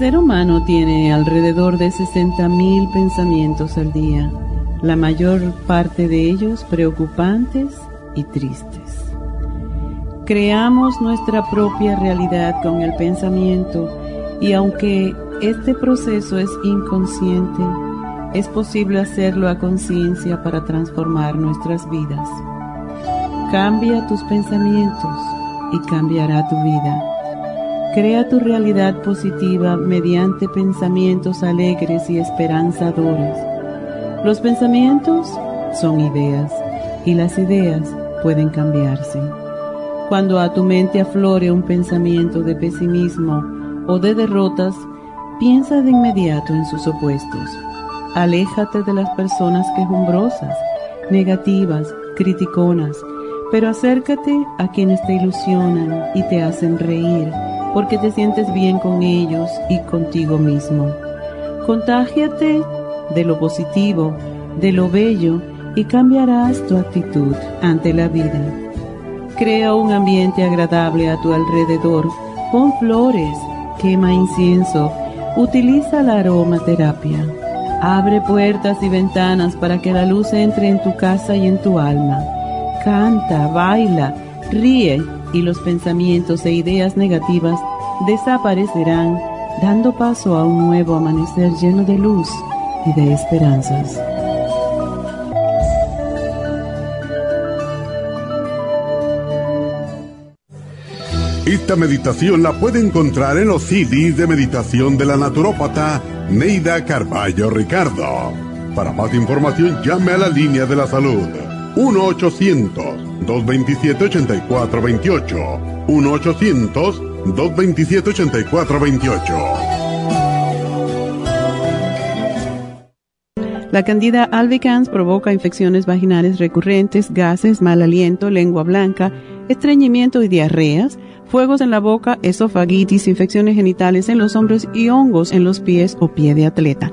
Ser humano tiene alrededor de 60.000 pensamientos al día, la mayor parte de ellos preocupantes y tristes. Creamos nuestra propia realidad con el pensamiento y aunque este proceso es inconsciente, es posible hacerlo a conciencia para transformar nuestras vidas. Cambia tus pensamientos y cambiará tu vida. Crea tu realidad positiva mediante pensamientos alegres y esperanzadores. Los pensamientos son ideas y las ideas pueden cambiarse. Cuando a tu mente aflore un pensamiento de pesimismo o de derrotas, piensa de inmediato en sus opuestos. Aléjate de las personas quejumbrosas, negativas, criticonas, pero acércate a quienes te ilusionan y te hacen reír porque te sientes bien con ellos y contigo mismo. Contágiate de lo positivo, de lo bello y cambiarás tu actitud ante la vida. Crea un ambiente agradable a tu alrededor, pon flores, quema incienso, utiliza la aromaterapia. Abre puertas y ventanas para que la luz entre en tu casa y en tu alma. Canta, baila, ríe y los pensamientos e ideas negativas desaparecerán, dando paso a un nuevo amanecer lleno de luz y de esperanzas. Esta meditación la puede encontrar en los CDs de meditación de la naturópata Neida Carballo Ricardo. Para más información llame a la línea de la salud 1-800-227-8428. 1-800-227-8428. La candida albicans provoca infecciones vaginales recurrentes, gases, mal aliento, lengua blanca, estreñimiento y diarreas, fuegos en la boca, esofagitis, infecciones genitales en los hombros y hongos en los pies o pie de atleta.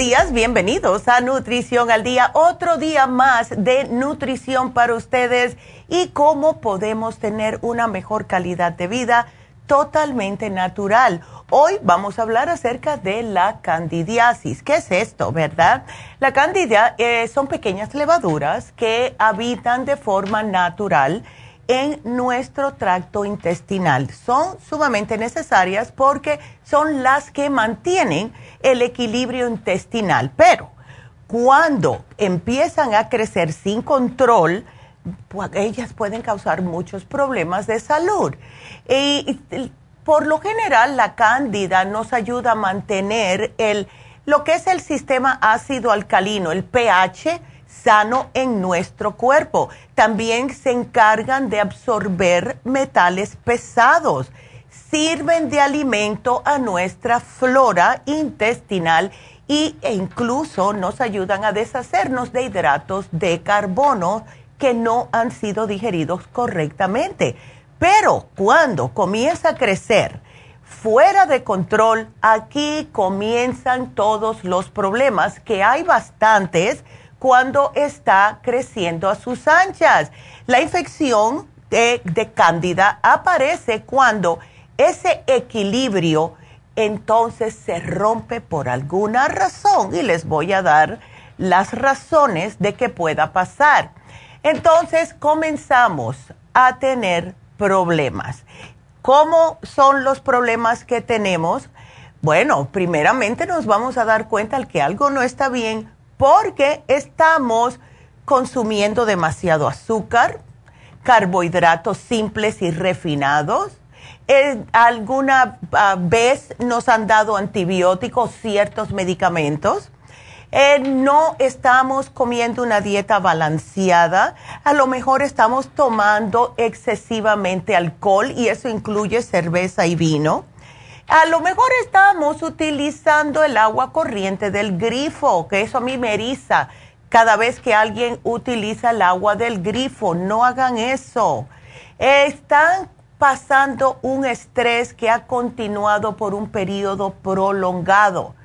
Días, bienvenidos a Nutrición al Día, otro día más de nutrición para ustedes y cómo podemos tener una mejor calidad de vida totalmente natural. Hoy vamos a hablar acerca de la candidiasis. ¿Qué es esto, verdad? La candida eh, son pequeñas levaduras que habitan de forma natural en nuestro tracto intestinal. Son sumamente necesarias porque son las que mantienen el equilibrio intestinal. Pero cuando empiezan a crecer sin control, pues, ellas pueden causar muchos problemas de salud. Y, por lo general, la cándida nos ayuda a mantener el, lo que es el sistema ácido alcalino, el pH, sano en nuestro cuerpo. También se encargan de absorber metales pesados. Sirven de alimento a nuestra flora intestinal y, e incluso nos ayudan a deshacernos de hidratos de carbono que no han sido digeridos correctamente. Pero cuando comienza a crecer fuera de control, aquí comienzan todos los problemas, que hay bastantes cuando está creciendo a sus anchas. La infección de, de cándida aparece cuando ese equilibrio entonces se rompe por alguna razón y les voy a dar las razones de que pueda pasar. Entonces comenzamos a tener problemas. ¿Cómo son los problemas que tenemos? Bueno, primeramente nos vamos a dar cuenta de que algo no está bien porque estamos consumiendo demasiado azúcar, carbohidratos simples y refinados. Eh, alguna ah, vez nos han dado antibióticos, ciertos medicamentos eh, no estamos comiendo una dieta balanceada, a lo mejor estamos tomando excesivamente alcohol y eso incluye cerveza y vino. A lo mejor estamos utilizando el agua corriente del grifo, que eso a mí me eriza cada vez que alguien utiliza el agua del grifo. No hagan eso. están pasando un estrés que ha continuado por un periodo prolongado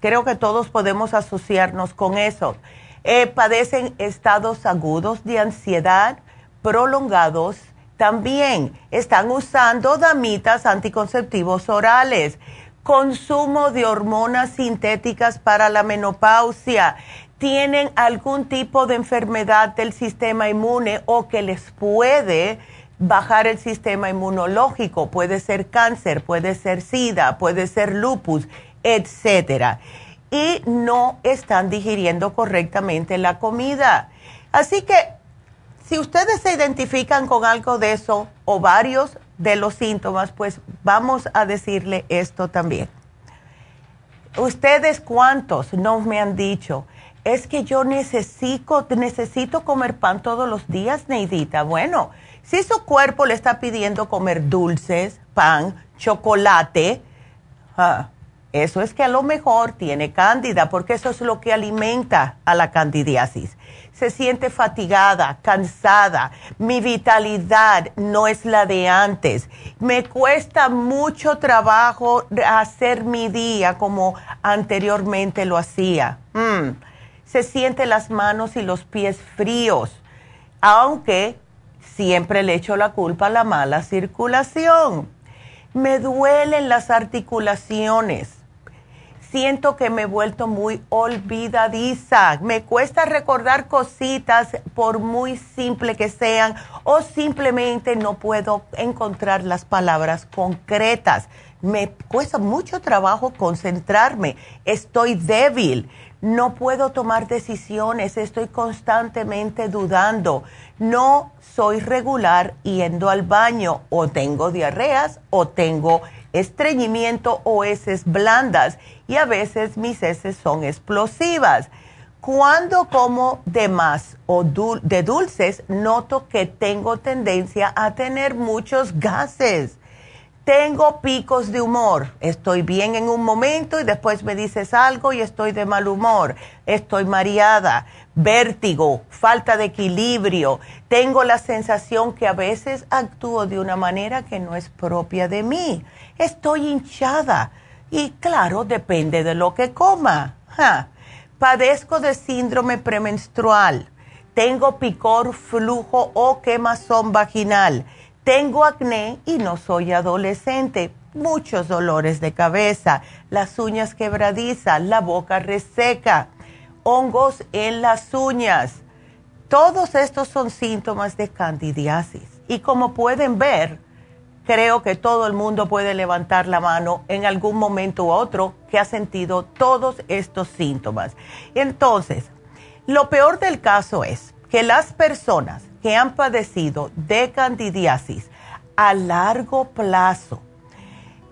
Creo que todos podemos asociarnos con eso. Eh, padecen estados agudos de ansiedad prolongados. También están usando damitas anticonceptivos orales. Consumo de hormonas sintéticas para la menopausia. Tienen algún tipo de enfermedad del sistema inmune o que les puede bajar el sistema inmunológico. Puede ser cáncer, puede ser sida, puede ser lupus etcétera. Y no están digiriendo correctamente la comida. Así que si ustedes se identifican con algo de eso o varios de los síntomas, pues vamos a decirle esto también. Ustedes cuántos no me han dicho, es que yo necesito, necesito comer pan todos los días, Neidita. Bueno, si su cuerpo le está pidiendo comer dulces, pan, chocolate, ah, eso es que a lo mejor tiene cándida, porque eso es lo que alimenta a la candidiasis. Se siente fatigada, cansada, mi vitalidad no es la de antes. Me cuesta mucho trabajo hacer mi día como anteriormente lo hacía. Mm. Se siente las manos y los pies fríos, aunque siempre le echo la culpa a la mala circulación. Me duelen las articulaciones siento que me he vuelto muy olvidadiza. Me cuesta recordar cositas por muy simple que sean o simplemente no puedo encontrar las palabras concretas. Me cuesta mucho trabajo concentrarme. Estoy débil. No puedo tomar decisiones. Estoy constantemente dudando. No soy regular yendo al baño. O tengo diarreas o tengo estreñimiento o heces blandas y a veces mis heces son explosivas. Cuando como de más o de dulces, noto que tengo tendencia a tener muchos gases. Tengo picos de humor. Estoy bien en un momento y después me dices algo y estoy de mal humor. Estoy mareada, vértigo, falta de equilibrio. Tengo la sensación que a veces actúo de una manera que no es propia de mí. Estoy hinchada y claro, depende de lo que coma. Padezco de síndrome premenstrual. Tengo picor, flujo o quemazón vaginal tengo acné y no soy adolescente. Muchos dolores de cabeza, las uñas quebradizas, la boca reseca, hongos en las uñas. Todos estos son síntomas de candidiasis. Y como pueden ver, creo que todo el mundo puede levantar la mano en algún momento u otro que ha sentido todos estos síntomas. Entonces, lo peor del caso es que las personas que han padecido de candidiasis a largo plazo,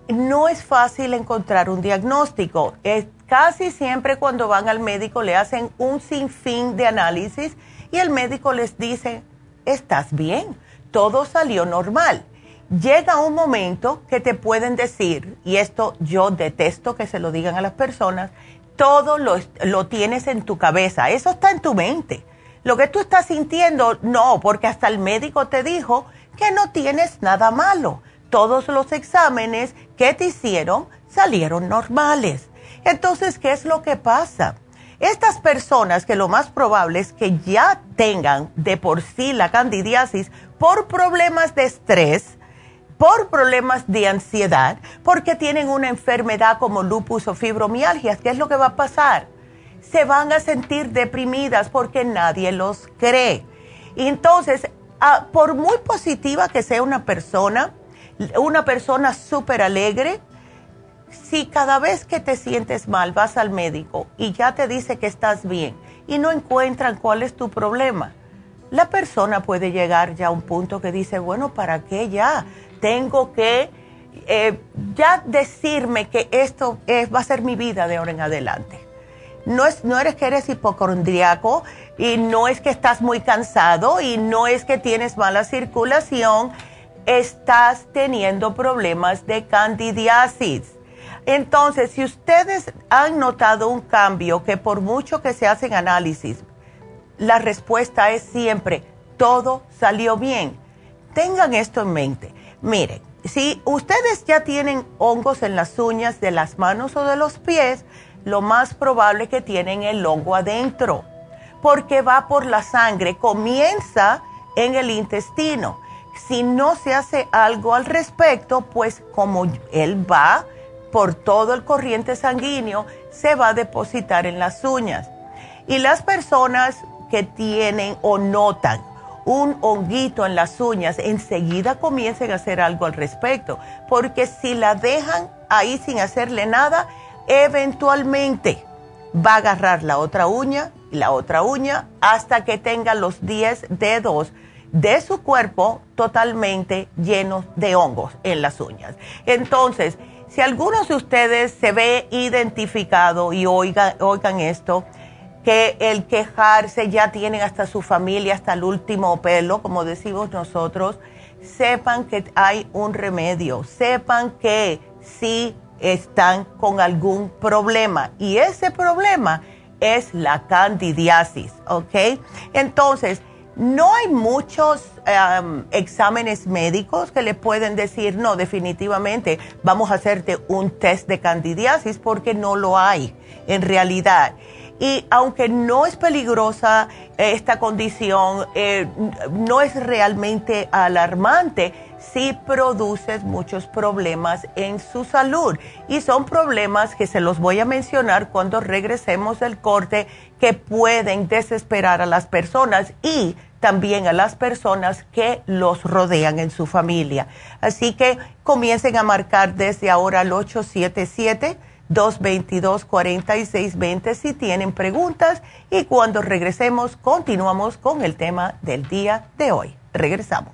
no es fácil encontrar un diagnóstico. Es casi siempre cuando van al médico le hacen un sinfín de análisis y el médico les dice, estás bien, todo salió normal. Llega un momento que te pueden decir, y esto yo detesto que se lo digan a las personas, todo lo, lo tienes en tu cabeza, eso está en tu mente lo que tú estás sintiendo, no, porque hasta el médico te dijo que no tienes nada malo. Todos los exámenes que te hicieron salieron normales. Entonces, ¿qué es lo que pasa? Estas personas que lo más probable es que ya tengan de por sí la candidiasis por problemas de estrés, por problemas de ansiedad, porque tienen una enfermedad como lupus o fibromialgia, ¿qué es lo que va a pasar? Se van a sentir deprimidas porque nadie los cree. Y entonces, ah, por muy positiva que sea una persona, una persona súper alegre, si cada vez que te sientes mal vas al médico y ya te dice que estás bien y no encuentran cuál es tu problema, la persona puede llegar ya a un punto que dice, bueno, ¿para qué ya? Tengo que eh, ya decirme que esto va a ser mi vida de ahora en adelante. No, es, no eres que eres hipocondriaco y no es que estás muy cansado y no es que tienes mala circulación, estás teniendo problemas de candidiasis entonces, si ustedes han notado un cambio, que por mucho que se hacen análisis, la respuesta es siempre, todo salió bien. Tengan esto en mente. Miren, si ustedes ya tienen hongos en las uñas de las manos o de los pies, lo más probable es que tienen el hongo adentro, porque va por la sangre, comienza en el intestino. Si no se hace algo al respecto, pues como él va por todo el corriente sanguíneo se va a depositar en las uñas. Y las personas que tienen o notan un honguito en las uñas, enseguida comiencen a hacer algo al respecto, porque si la dejan ahí sin hacerle nada, eventualmente va a agarrar la otra uña y la otra uña hasta que tenga los 10 dedos de su cuerpo totalmente llenos de hongos en las uñas. Entonces, si algunos de ustedes se ve identificado y oigan, esto, que el quejarse ya tienen hasta su familia, hasta el último pelo, como decimos nosotros, sepan que hay un remedio, sepan que sí están con algún problema y ese problema es la candidiasis, ¿ok? Entonces, no hay muchos exámenes médicos que le pueden decir, no, definitivamente vamos a hacerte un test de candidiasis porque no lo hay en realidad. Y aunque no es peligrosa esta condición, eh, no es realmente alarmante si produces muchos problemas en su salud. Y son problemas que se los voy a mencionar cuando regresemos del corte que pueden desesperar a las personas y también a las personas que los rodean en su familia. Así que comiencen a marcar desde ahora al 877-222-4620 si tienen preguntas y cuando regresemos continuamos con el tema del día de hoy. Regresamos.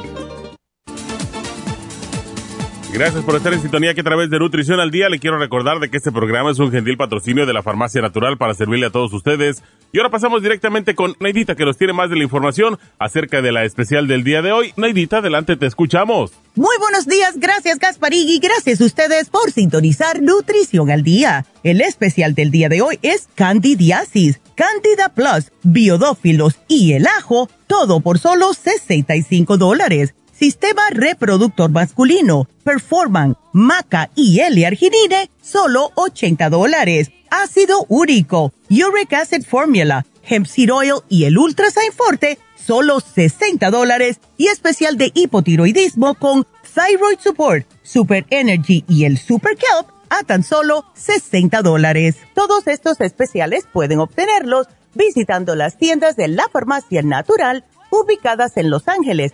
Gracias por estar en sintonía que a través de Nutrición al Día le quiero recordar de que este programa es un gentil patrocinio de la Farmacia Natural para servirle a todos ustedes. Y ahora pasamos directamente con Neidita que nos tiene más de la información acerca de la especial del día de hoy. Neidita, adelante, te escuchamos. Muy buenos días, gracias Gasparigui, gracias a ustedes por sintonizar Nutrición al Día. El especial del día de hoy es Candidiasis, Candida Plus, Biodófilos y el ajo, todo por solo 65 dólares. Sistema Reproductor Masculino, Performan, Maca y L-Arginine, solo 80 dólares. Ácido úrico, Uric Acid Formula, Hemp Seed Oil y el Ultrasign Forte, solo 60 dólares. Y especial de hipotiroidismo con Thyroid Support, Super Energy y el Super Kelp a tan solo 60 dólares. Todos estos especiales pueden obtenerlos visitando las tiendas de la farmacia natural ubicadas en Los Ángeles,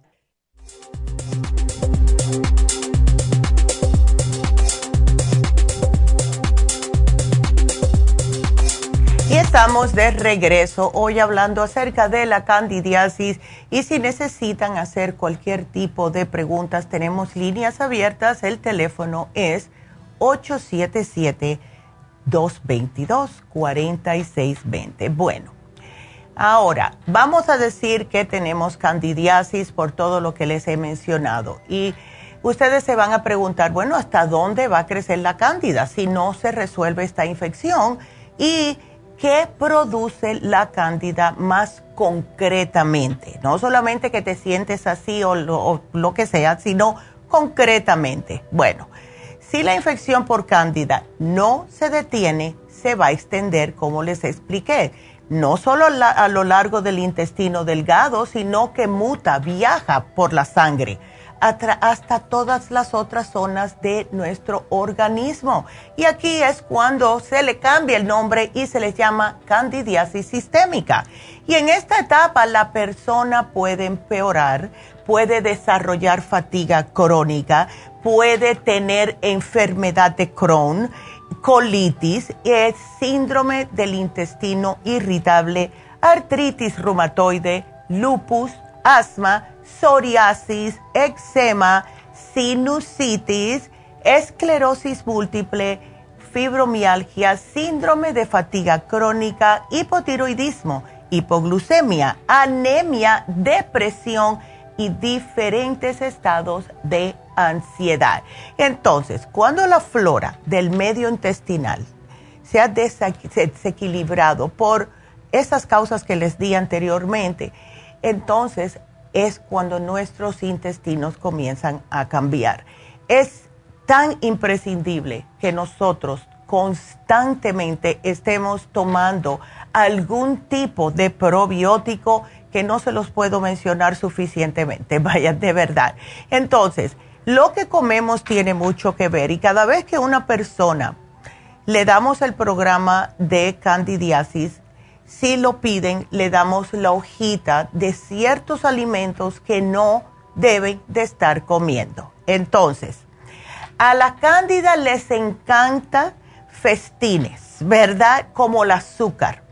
Y estamos de regreso hoy hablando acerca de la candidiasis y si necesitan hacer cualquier tipo de preguntas tenemos líneas abiertas. El teléfono es 877-222-4620. Bueno, ahora vamos a decir que tenemos candidiasis por todo lo que les he mencionado y ustedes se van a preguntar, bueno, ¿hasta dónde va a crecer la cándida si no se resuelve esta infección? Y ¿Qué produce la cándida más concretamente? No solamente que te sientes así o lo, que sea, sino concretamente. Bueno, si la infección por cándida no se detiene, se va a extender, como les expliqué, no solo a lo largo del intestino delgado, sino que muta, viaja por la sangre hasta todas las otras zonas de nuestro organismo. Y aquí es cuando se le cambia el nombre y se le llama candidiasis sistémica. Y en esta etapa la persona puede empeorar, puede desarrollar fatiga crónica, puede tener enfermedad de Crohn, colitis, síndrome del intestino irritable, artritis reumatoide, lupus, asma, psoriasis, eczema, sinusitis, esclerosis múltiple, fibromialgia, síndrome de fatiga crónica, hipotiroidismo, hipoglucemia, anemia, depresión y diferentes estados de ansiedad. Entonces, cuando la flora del medio intestinal se ha desequilibrado por esas causas que les di anteriormente, entonces es cuando nuestros intestinos comienzan a cambiar. Es tan imprescindible que nosotros constantemente estemos tomando algún tipo de probiótico que no se los puedo mencionar suficientemente, vaya, de verdad. Entonces, lo que comemos tiene mucho que ver y cada vez que una persona le damos el programa de candidiasis, si lo piden, le damos la hojita de ciertos alimentos que no deben de estar comiendo. Entonces, a la cándida les encanta festines, ¿verdad? Como el azúcar.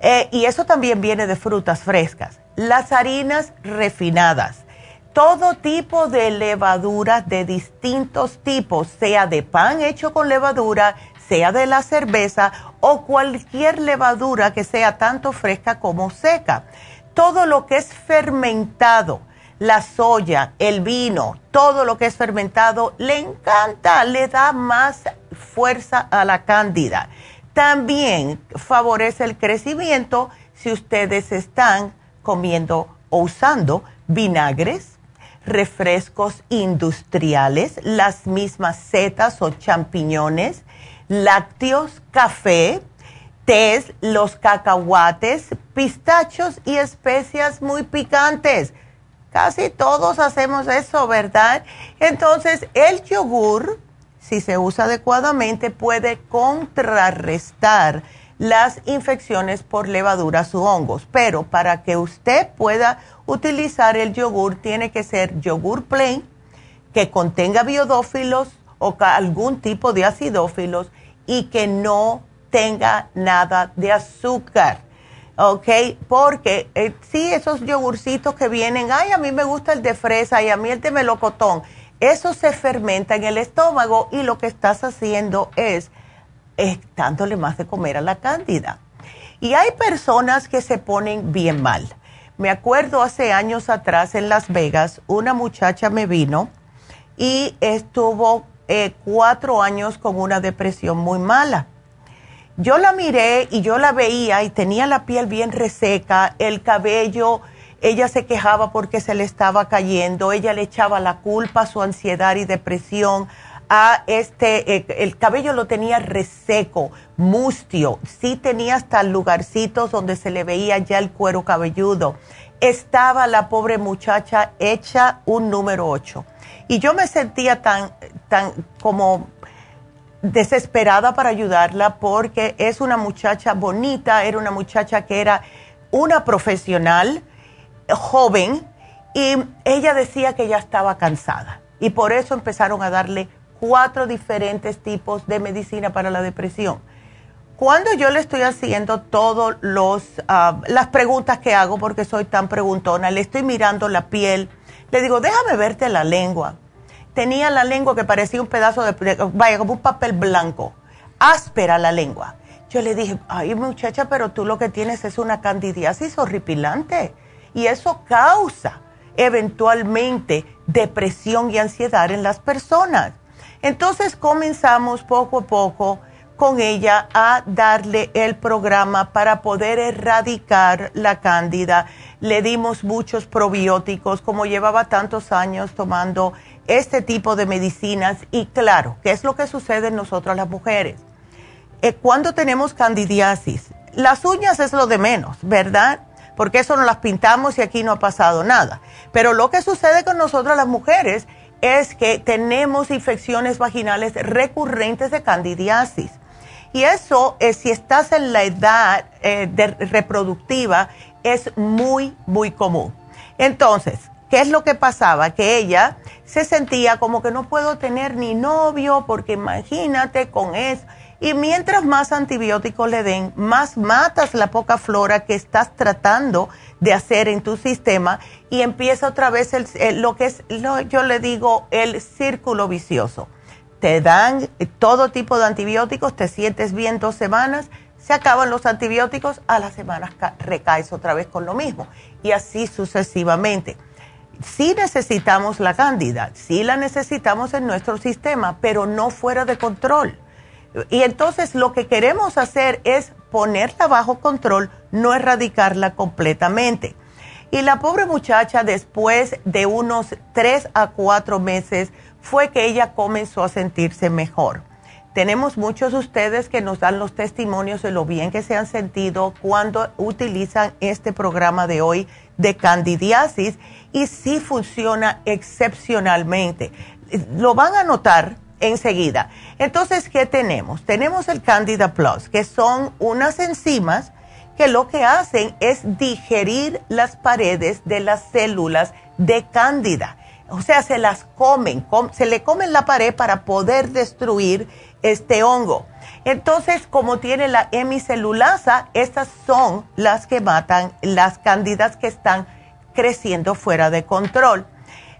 Eh, y eso también viene de frutas frescas. Las harinas refinadas. Todo tipo de levaduras de distintos tipos, sea de pan hecho con levadura, sea de la cerveza o cualquier levadura que sea tanto fresca como seca. Todo lo que es fermentado, la soya, el vino, todo lo que es fermentado, le encanta, le da más fuerza a la cándida. También favorece el crecimiento si ustedes están comiendo o usando vinagres, refrescos industriales, las mismas setas o champiñones, lácteos, café, tés, los cacahuates, pistachos y especias muy picantes. Casi todos hacemos eso, ¿verdad? Entonces, el yogur si se usa adecuadamente, puede contrarrestar las infecciones por levaduras u hongos. Pero para que usted pueda utilizar el yogur, tiene que ser yogur plain, que contenga biodófilos o algún tipo de acidófilos y que no tenga nada de azúcar. ¿ok? Porque eh, sí, esos yogurcitos que vienen, ay, a mí me gusta el de fresa y a mí el de melocotón, eso se fermenta en el estómago y lo que estás haciendo es dándole más de comer a la cándida. Y hay personas que se ponen bien mal. Me acuerdo hace años atrás en Las Vegas, una muchacha me vino y estuvo eh, cuatro años con una depresión muy mala yo la miré y yo la veía y tenía la piel bien reseca, el cabello, ella se quejaba porque se le estaba cayendo, ella le echaba la culpa a su ansiedad y depresión a este, eh, el cabello lo tenía reseco, mustio, sí tenía hasta lugarcitos donde se le veía ya el cuero cabelludo. Estaba la pobre muchacha hecha un número 8. Y yo me sentía tan, tan como desesperada para ayudarla porque es una muchacha bonita, era una muchacha que era una profesional joven y ella decía que ya estaba cansada y por eso empezaron a darle cuatro diferentes tipos de medicina para la depresión. Cuando yo le estoy haciendo todas ah, las preguntas que hago, porque soy tan preguntona, le estoy mirando la piel, le digo, déjame verte la lengua tenía la lengua que parecía un pedazo de, vaya, como un papel blanco, áspera la lengua. Yo le dije, ay muchacha, pero tú lo que tienes es una candidiasis horripilante y eso causa eventualmente depresión y ansiedad en las personas. Entonces comenzamos poco a poco con ella a darle el programa para poder erradicar la cándida. Le dimos muchos probióticos, como llevaba tantos años tomando este tipo de medicinas y claro, ¿qué es lo que sucede en nosotras las mujeres? Eh, cuando tenemos candidiasis, las uñas es lo de menos, ¿verdad? Porque eso no las pintamos y aquí no ha pasado nada. Pero lo que sucede con nosotras las mujeres es que tenemos infecciones vaginales recurrentes de candidiasis. Y eso, es, si estás en la edad eh, reproductiva, es muy, muy común. Entonces, ¿Qué es lo que pasaba? Que ella se sentía como que no puedo tener ni novio porque imagínate con eso. Y mientras más antibióticos le den, más matas la poca flora que estás tratando de hacer en tu sistema y empieza otra vez el, lo que es, yo le digo, el círculo vicioso. Te dan todo tipo de antibióticos, te sientes bien dos semanas, se acaban los antibióticos, a las semanas recaes otra vez con lo mismo y así sucesivamente sí necesitamos la cándida, sí la necesitamos en nuestro sistema, pero no fuera de control. Y entonces lo que queremos hacer es ponerla bajo control, no erradicarla completamente. Y la pobre muchacha después de unos tres a cuatro meses fue que ella comenzó a sentirse mejor. Tenemos muchos de ustedes que nos dan los testimonios de lo bien que se han sentido cuando utilizan este programa de hoy de candidiasis y sí funciona excepcionalmente. Lo van a notar enseguida. Entonces, ¿qué tenemos? Tenemos el Candida Plus, que son unas enzimas que lo que hacen es digerir las paredes de las células de Candida. O sea, se las comen, se le comen la pared para poder destruir este hongo. Entonces, como tiene la hemicelulasa, estas son las que matan las cándidas que están creciendo fuera de control.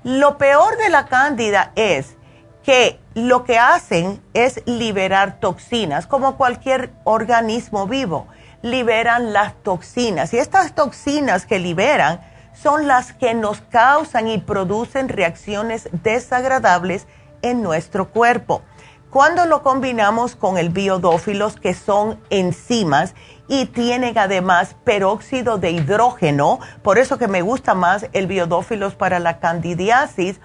Lo peor de la cándida es que lo que hacen es liberar toxinas, como cualquier organismo vivo, liberan las toxinas. Y estas toxinas que liberan son las que nos causan y producen reacciones desagradables en nuestro cuerpo. Cuando lo combinamos con el biodófilos, que son enzimas y tienen además peróxido de hidrógeno, por eso que me gusta más el biodófilos para la candidiasis,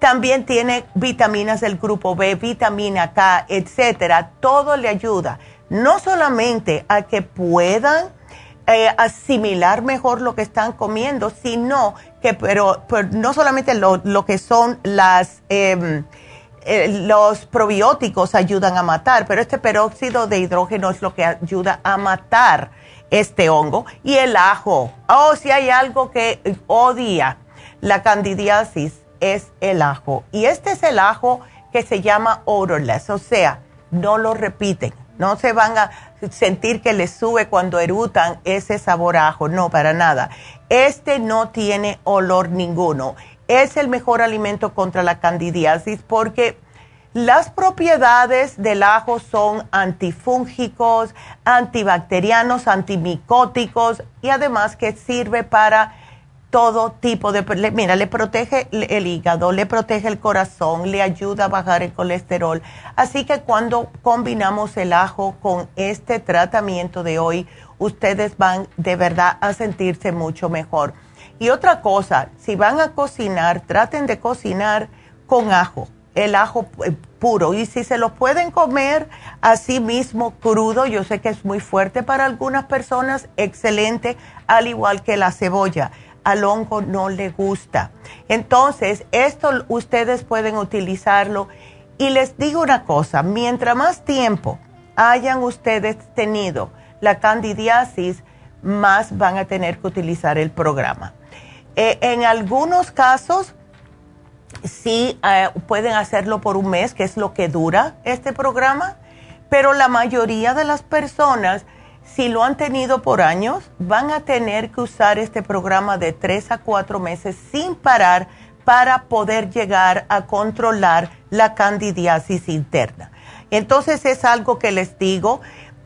también tiene vitaminas del grupo B, vitamina K, etcétera. Todo le ayuda, no solamente a que puedan eh, asimilar mejor lo que están comiendo, sino que, pero, no solamente lo, que son las. Em, eh, los probióticos ayudan a matar, pero este peróxido de hidrógeno es lo que ayuda a matar este hongo. Y el ajo. Oh, si hay algo que odia la candidiasis es el ajo. Y este es el ajo que se llama odorless, o sea, no lo repiten. No se van a sentir que les sube cuando erutan ese sabor ajo, no, para nada. Este no tiene olor ninguno. Es el mejor alimento contra la candidiasis porque las propiedades del ajo son antifúngicos, antibacterianos, antimicóticos y además que sirve para todo tipo de... Mira, le protege el hígado, le protege el corazón, le ayuda a bajar el colesterol. Así que cuando combinamos el ajo con este tratamiento de hoy, ustedes van de verdad a sentirse mucho mejor. Y otra cosa, si van a cocinar, traten de cocinar con ajo, el ajo eh, puro. Y si se lo pueden comer así mismo crudo, yo sé que es muy fuerte para algunas personas, excelente, al igual que la cebolla al hongo no le gusta. Entonces, esto ustedes pueden utilizarlo. Y les digo una cosa, mientras más tiempo hayan ustedes tenido la candidiasis, más van a tener que utilizar el programa. Eh, en algunos casos, sí eh, pueden hacerlo por un mes, que es lo que dura este programa, pero la mayoría de las personas si lo han tenido por años, van a tener que usar este programa de tres a cuatro meses sin parar para poder llegar a controlar la candidiasis interna. Entonces es algo que les digo.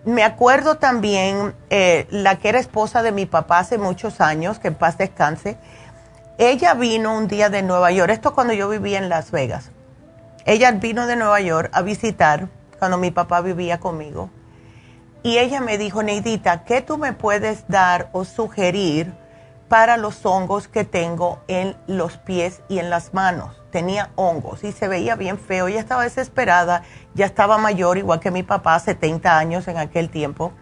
Me acuerdo también eh, la que era esposa de mi papá hace muchos años, que en paz descanse. Ella vino un día de Nueva York, esto cuando yo vivía en Las Vegas. Ella vino de Nueva York a visitar cuando mi papá vivía conmigo y ella me dijo, Neidita, ¿qué tú me puedes dar o sugerir para los hongos que tengo en los pies y en las manos? Tenía hongos y se veía bien feo. Ella estaba desesperada, ya estaba mayor, igual que mi papá, 70 años en aquel tiempo.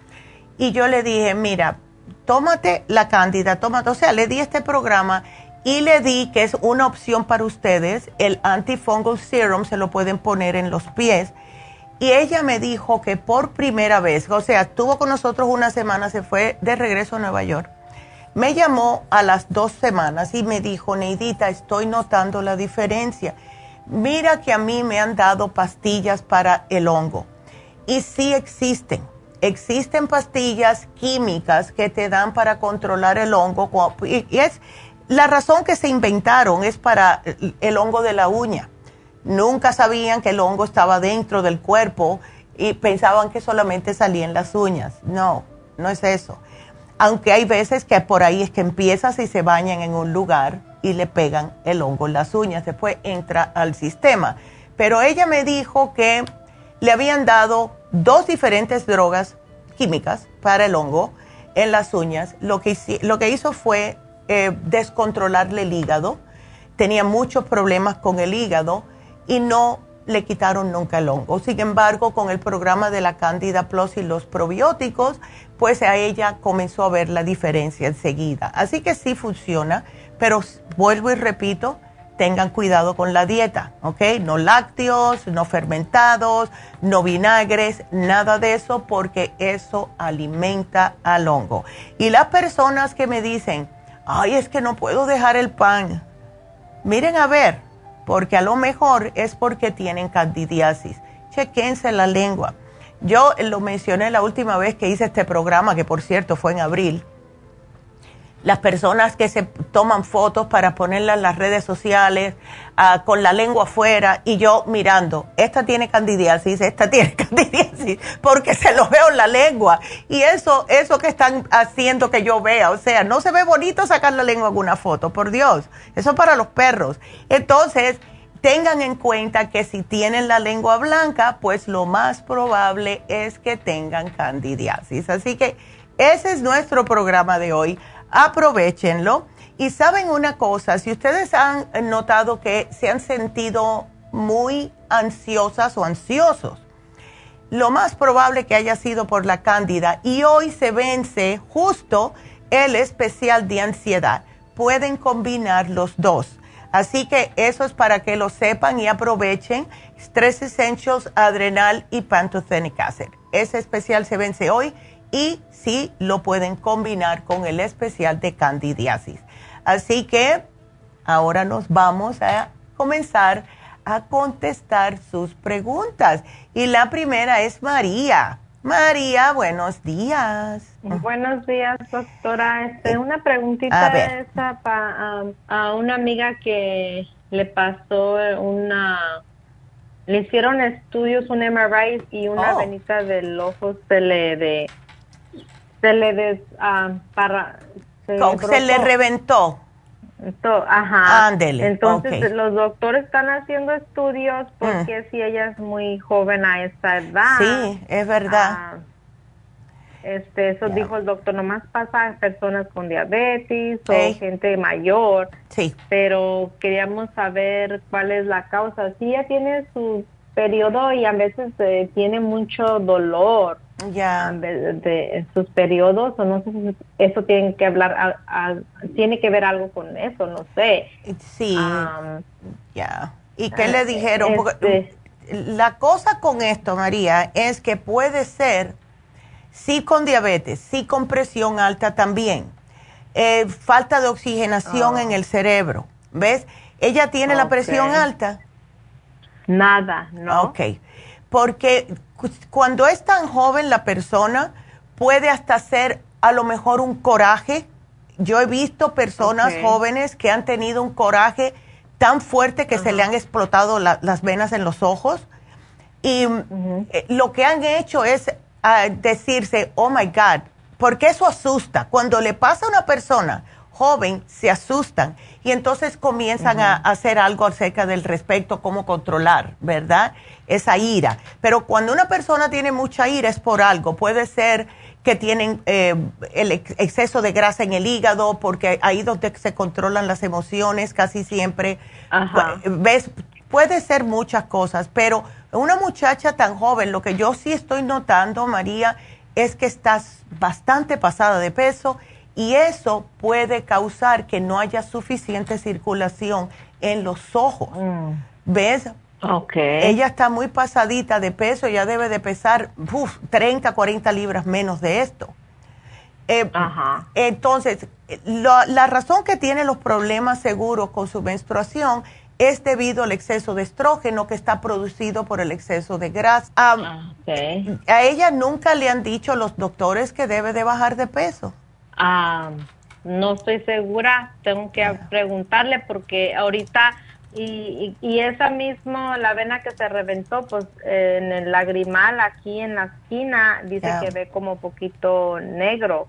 Y yo le dije, mira, tómate la cándida, tómate, o sea, le di este programa y le di que es una opción para ustedes, el antifungal serum se lo pueden poner en los pies y ella me dijo que por primera vez, o sea, estuvo con nosotros una semana, se fue de regreso a Nueva York. Me llamó a las dos semanas y me dijo, Neidita, estoy notando la diferencia. Mira que a mí me han dado pastillas para el hongo. Y sí existen. Existen pastillas químicas que te dan para controlar el hongo. Y es la razón que se inventaron es para el hongo de la uña Nunca sabían que el hongo estaba dentro del cuerpo y pensaban que solamente salía en las uñas. No, no es eso. Aunque hay veces que por ahí es que empiezas y se bañan en un lugar y le pegan el hongo en las uñas, después entra al sistema. Pero ella me dijo que le habían dado dos diferentes drogas químicas para el hongo en las uñas. Lo que, lo que hizo fue eh, descontrolarle el hígado. Tenía muchos problemas con el hígado y no le quitaron nunca el hongo. Sin embargo, con el programa de la Candida Plus y los probióticos, pues a ella comenzó a ver la diferencia enseguida. Así que sí funciona, pero vuelvo y repito, tengan cuidado con la dieta, ¿ok? No lácteos, no fermentados, no vinagres, nada de eso, porque eso alimenta al hongo. Y las personas que me dicen, ay, es que no puedo dejar el pan, miren a ver porque a lo mejor es porque tienen candidiasis. Chequense la lengua. Yo lo mencioné la última vez que hice este programa, que por cierto fue en abril, las personas que se toman fotos para ponerlas en las redes sociales ah, con la lengua afuera y yo mirando, esta tiene candidiasis, esta tiene candidiasis, porque se lo veo en la lengua. Y eso, eso que están haciendo que yo vea, o sea, no se ve bonito sacar la lengua en una foto, por Dios, eso es para los perros. Entonces, tengan en cuenta que si tienen la lengua blanca, pues lo más probable es que tengan candidiasis. Así que ese es nuestro programa de hoy aprovechenlo. Y saben una cosa, si ustedes han notado que se han sentido muy ansiosas o ansiosos, lo más probable que haya sido por la cándida y hoy se vence justo el especial de ansiedad. Pueden combinar los dos. Así que eso es para que lo sepan y aprovechen. Stress Essentials, Adrenal y Pantothenic Acid. Ese especial se vence hoy y sí lo pueden combinar con el especial de candidiasis. Así que ahora nos vamos a comenzar a contestar sus preguntas. Y la primera es María. María, buenos días. Buenos días, doctora. Este, una preguntita esa para a una amiga que le pasó una, le hicieron estudios, un MRI y una oh. venita del ojo se le de, se le des, para, se le reventó ajá. Ándele. Entonces los doctores están haciendo estudios porque mm. si ella es muy joven a esta edad. Sí, es verdad. Ah, este, eso dijo el doctor, nomás pasa a personas con diabetes o gente mayor. Sí. Pero queríamos saber cuál es la causa. Si ella tiene su periodo y a veces eh, tiene mucho dolor ya. de, sus periodos o no sé si eso tiene que hablar tiene que ver algo con eso no sé. Sí. Ya. Y qué le dijeron este la cosa con esto María es que puede ser sí con diabetes sí con presión alta también eh, falta de oxigenación en el cerebro ves ella tiene la presión alta nada no. Ok, porque cuando es tan joven la persona, puede hasta ser a lo mejor un coraje. Yo he visto personas jóvenes que han tenido un coraje tan fuerte que se le han explotado las venas en los ojos. Y eh, lo que han hecho es ah, decirse, oh my God, porque eso asusta. Cuando le pasa a una persona joven, se asustan y entonces comienzan a hacer algo acerca del respecto, cómo controlar, ¿verdad? Esa ira. Pero cuando una persona tiene mucha ira es por algo. Puede ser que tienen eh, el exceso de grasa en el hígado, porque ahí donde se controlan las emociones casi siempre. ¿Ves? Puede ser muchas cosas, pero una muchacha tan joven, lo que yo sí estoy notando, María, es que estás bastante pasada de peso y eso puede causar que no haya suficiente circulación en los ojos. Mm. ¿Ves? Okay. Ella está muy pasadita de peso, ya debe de pesar 30, 40 libras menos de esto. Eh, entonces, la razón que tiene los problemas seguros con su menstruación es debido al exceso de estrógeno que está producido por el exceso de grasa. Ah, a ella nunca le han dicho los doctores que debe de bajar de peso. Ah, no estoy segura, tengo que preguntarle porque ahorita y, y, esa misma, la vena que se reventó, pues en el lagrimal aquí en la esquina, dice que ve como poquito negro.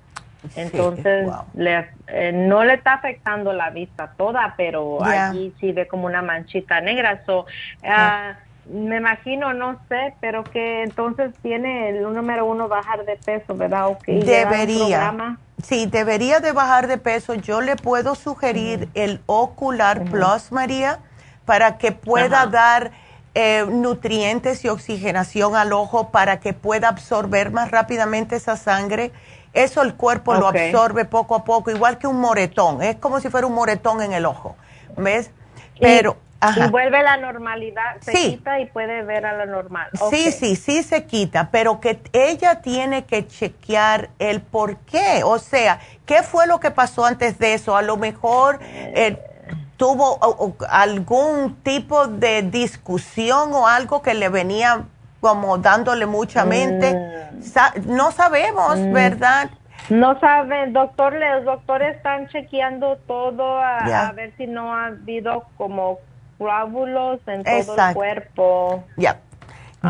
Entonces, le, eh, no le está afectando la vista toda, pero aquí sí ve como una manchita negra. So, uh, me imagino, no sé, pero que entonces tiene el número uno bajar de peso, ¿verdad? Okay, debería. Sí, debería de bajar de peso. Yo le puedo sugerir el Ocular Plus, María, para que pueda dar eh, nutrientes y oxigenación al ojo para que pueda absorber más rápidamente esa sangre. Eso el cuerpo lo absorbe poco a poco, igual que un moretón. Es como si fuera un moretón en el ojo, ¿ves? Pero... Y vuelve a la normalidad, se quita y puede ver a lo normal. Sí, sí, sí se quita, pero que ella tiene que chequear el por qué. O sea, ¿qué fue lo que pasó antes de eso? A lo mejor eh, tuvo algún tipo de discusión o algo que le venía como dándole mucha mente. Mm. no sabemos, mm. ¿verdad? No saben, doctor, los doctores están chequeando todo a ver si no ha habido como coágulos en todo el cuerpo. Ya.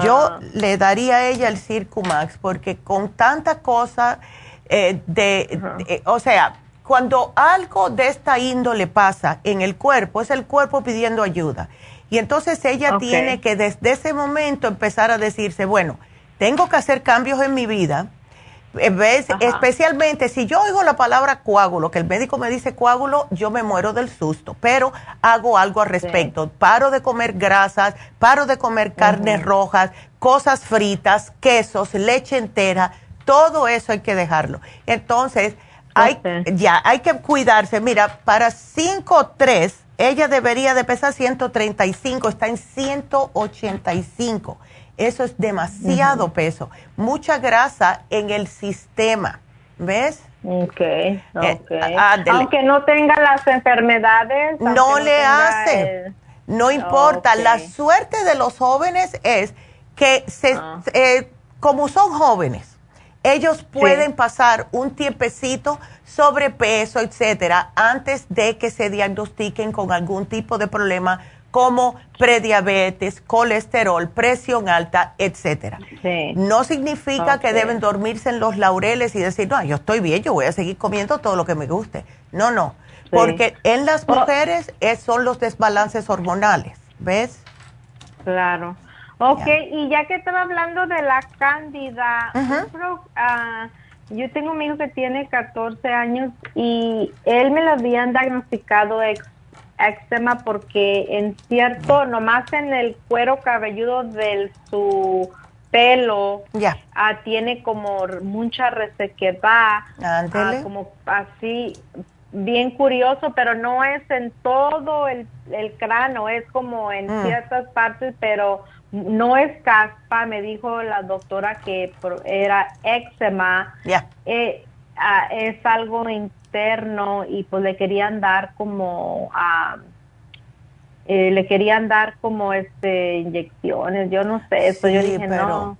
Yo ah. le daría a ella el Circumax porque con tanta cosa eh, de, eh, o sea, cuando algo de esta índole pasa en el cuerpo, es el cuerpo pidiendo ayuda. Y entonces ella tiene que desde ese momento empezar a decirse, bueno, tengo que hacer cambios en mi vida ¿Ves? Especialmente si yo oigo la palabra coágulo, que el médico me dice coágulo, yo me muero del susto, pero hago algo al respecto. Paro de comer grasas, paro de comer carnes rojas, cosas fritas, quesos, leche entera, todo eso hay que dejarlo. Entonces, hay, ya, hay que cuidarse. Mira, para 5 o 3 ella debería de pesar 135, está en 185. Eso es demasiado peso. Mucha grasa en el sistema. ¿Ves? Ok, eh, ok. Aunque no tenga las enfermedades. No le hace. No importa. La suerte de los jóvenes es que se, ah. eh, como son jóvenes, ellos pueden pasar un tiempecito sobrepeso, etcétera, antes de que se diagnostiquen con algún tipo de problema como prediabetes, colesterol, presión alta, etcétera. No significa que deben dormirse en los laureles y decir, no, yo estoy bien, yo voy a seguir comiendo todo lo que me guste. No, no, porque en las oh. mujeres son los desbalances hormonales, ¿ves? Claro. Ok, y ya que estaba hablando de la cándida, ah, yo tengo un hijo que tiene 14 años y él me lo habían diagnosticado ex eczema porque en cierto, nomás en el cuero cabelludo de su pelo ya. ah, tiene como mucha resequedad, ah, como así bien curioso, pero no es en todo el, el cráneo, es como en mm. ciertas partes, pero no es caspa, me dijo la doctora que era eczema. Ya. Eh, ah, es algo interno y pues le querían dar como ah, eh, le querían dar como este inyecciones yo no sé eso yo dije no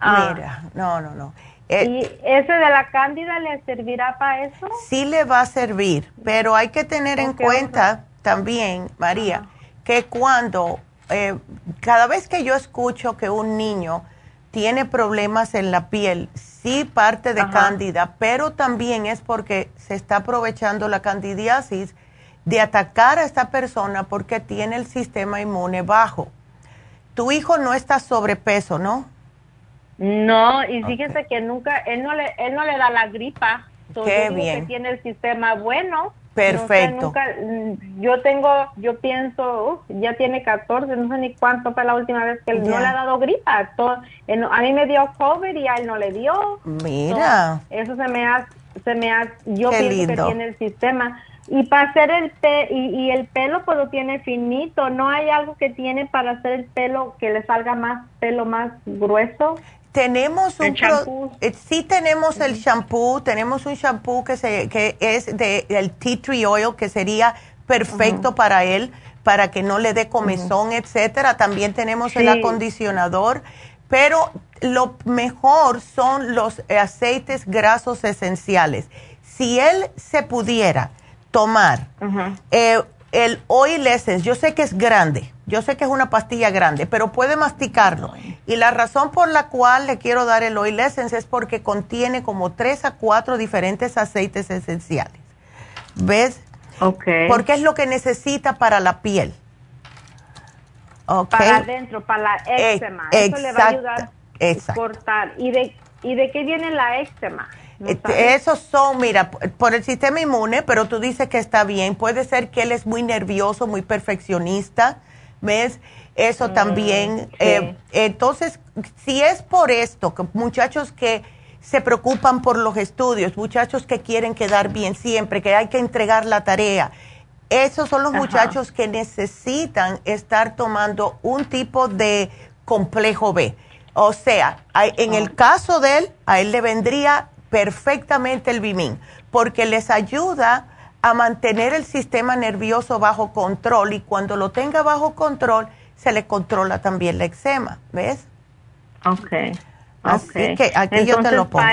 ah. mira no no no eh, ¿Y ese de la cándida le servirá para eso? Sí le va a servir, pero hay que tener en cuenta también, María, que cuando, eh, cada vez que yo escucho que un niño tiene problemas en la piel, sí parte de cándida, pero también es porque se está aprovechando la candidiasis de atacar a esta persona porque tiene el sistema inmune bajo. Tu hijo no está sobrepeso, ¿no? No, y fíjese que nunca, él no le, él no le da la gripa. Qué bien. Que tiene el sistema bueno. Perfecto. Mm, yo tengo, yo pienso, ya tiene 14, no sé ni cuánto fue la última vez que él no le ha dado gripa. Todo, a mí me dio COVID y a él no le dio. Mira. eso se me hace, se me hace, yo pienso que tiene el sistema. Y para hacer el pe y, el pelo pues lo tiene finito, ¿no hay algo que tiene para hacer el pelo que le salga más pelo más grueso? Tenemos un eh, sí tenemos el shampoo, tenemos un shampoo que se que es de el tea tree oil que sería perfecto para él para que no le dé comezón, etcétera. También tenemos el acondicionador, pero lo mejor son los aceites grasos esenciales. Si él se pudiera tomar eh, el oil essence, yo sé que es grande, yo sé que es una pastilla grande, pero puede masticarlo. Y la razón por la cual le quiero dar el oil essence es porque contiene como tres a cuatro diferentes aceites esenciales. ¿Ves? Ok. Porque es lo que necesita para la piel. Okay. Para adentro, para la eczema. Eso le va a ayudar a cortar. ¿Y de, ¿Y de qué viene la eczema? Este, esos son, mira, por el sistema inmune, pero tú dices que está bien. Puede ser que él es muy nervioso, muy perfeccionista, ¿ves? Eso mm, también. Eh, entonces, si es por esto, que muchachos que se preocupan por los estudios, muchachos que quieren quedar bien siempre, que hay que entregar la tarea, esos son los muchachos que necesitan estar tomando un tipo de complejo B. O sea, en el caso de él, a él le vendría perfectamente el Bimin, porque les ayuda a mantener el sistema nervioso bajo control y cuando lo tenga bajo control, se le controla también la eczema, ¿ves? Ok. Así que aquí yo te lo pongo.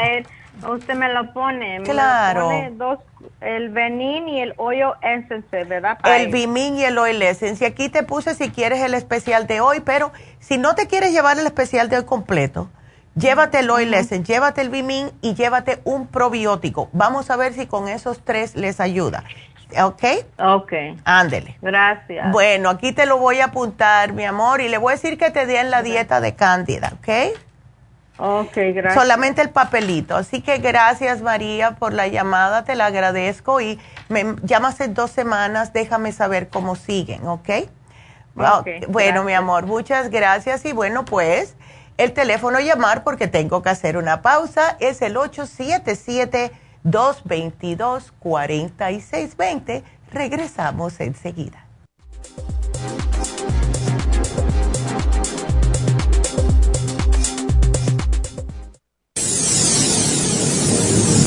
usted me lo pone. claro. dos, el Benin y el Oil Essence, ¿verdad? el Bimin y el Oil Essence. Y aquí te puse si quieres el especial de hoy, pero si no te quieres llevar el especial de hoy completo, Llévate el Oil Essence, llévate el Bimin y llévate un probiótico. Vamos a ver si con esos tres les ayuda. ¿Ok? Ok. Ándele. Gracias. Bueno, aquí te lo voy a apuntar, mi amor, y le voy a decir que te den la dieta de cándida, ¿ok? Ok, gracias. Solamente el papelito. Así que gracias, María, por la llamada, te la agradezco y me llamas en dos semanas, déjame saber cómo siguen, ¿ok? okay bueno, mi amor, muchas gracias y bueno, pues el teléfono llamar porque tengo que hacer una pausa es el 877-222-4620. Regresamos enseguida.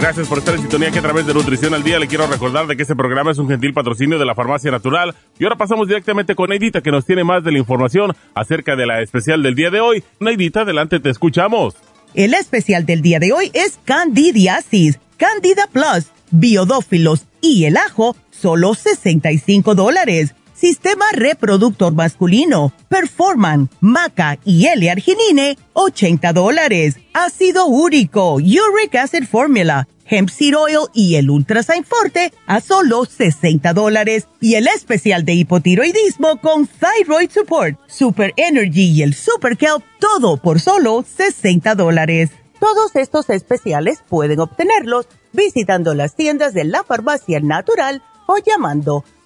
Gracias por estar en sintonía que a través de Nutrición al Día le quiero recordar de que este programa es un gentil patrocinio de la Farmacia Natural. Y ahora pasamos directamente con Neidita que nos tiene más de la información acerca de la especial del día de hoy. Neidita, adelante, te escuchamos. El especial del día de hoy es Candidiasis, Candida Plus, Biodófilos y el ajo, solo 65 dólares. Sistema reproductor masculino, Performan, Maca y L-arginine, 80 dólares. Ácido úrico, Uric Acid Formula, Hemp Seed Oil y el Ultrasign Forte a solo 60 dólares. Y el especial de hipotiroidismo con Thyroid Support, Super Energy y el Super Kelp, todo por solo 60 dólares. Todos estos especiales pueden obtenerlos visitando las tiendas de la farmacia natural o llamando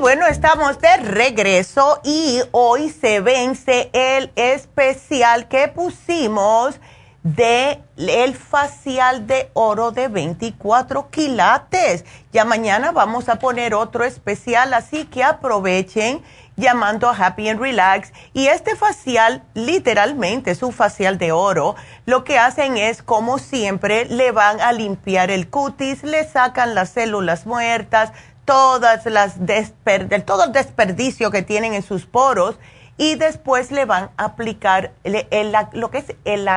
Bueno, estamos de regreso y hoy se vence el especial que pusimos de el facial de oro de 24 quilates. Ya mañana vamos a poner otro especial, así que aprovechen llamando a Happy and Relax. Y este facial, literalmente, es un facial de oro. Lo que hacen es, como siempre, le van a limpiar el cutis, le sacan las células muertas, todas las todo el desperdicio que tienen en sus poros y después le van a aplicar lo que es el,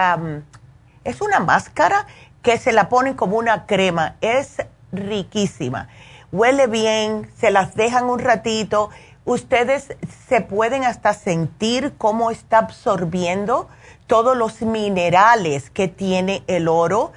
es una máscara que se la ponen como una crema. Es riquísima. Huele bien, se las dejan un ratito. Ustedes se pueden hasta sentir cómo está absorbiendo todos los minerales que tiene el oro,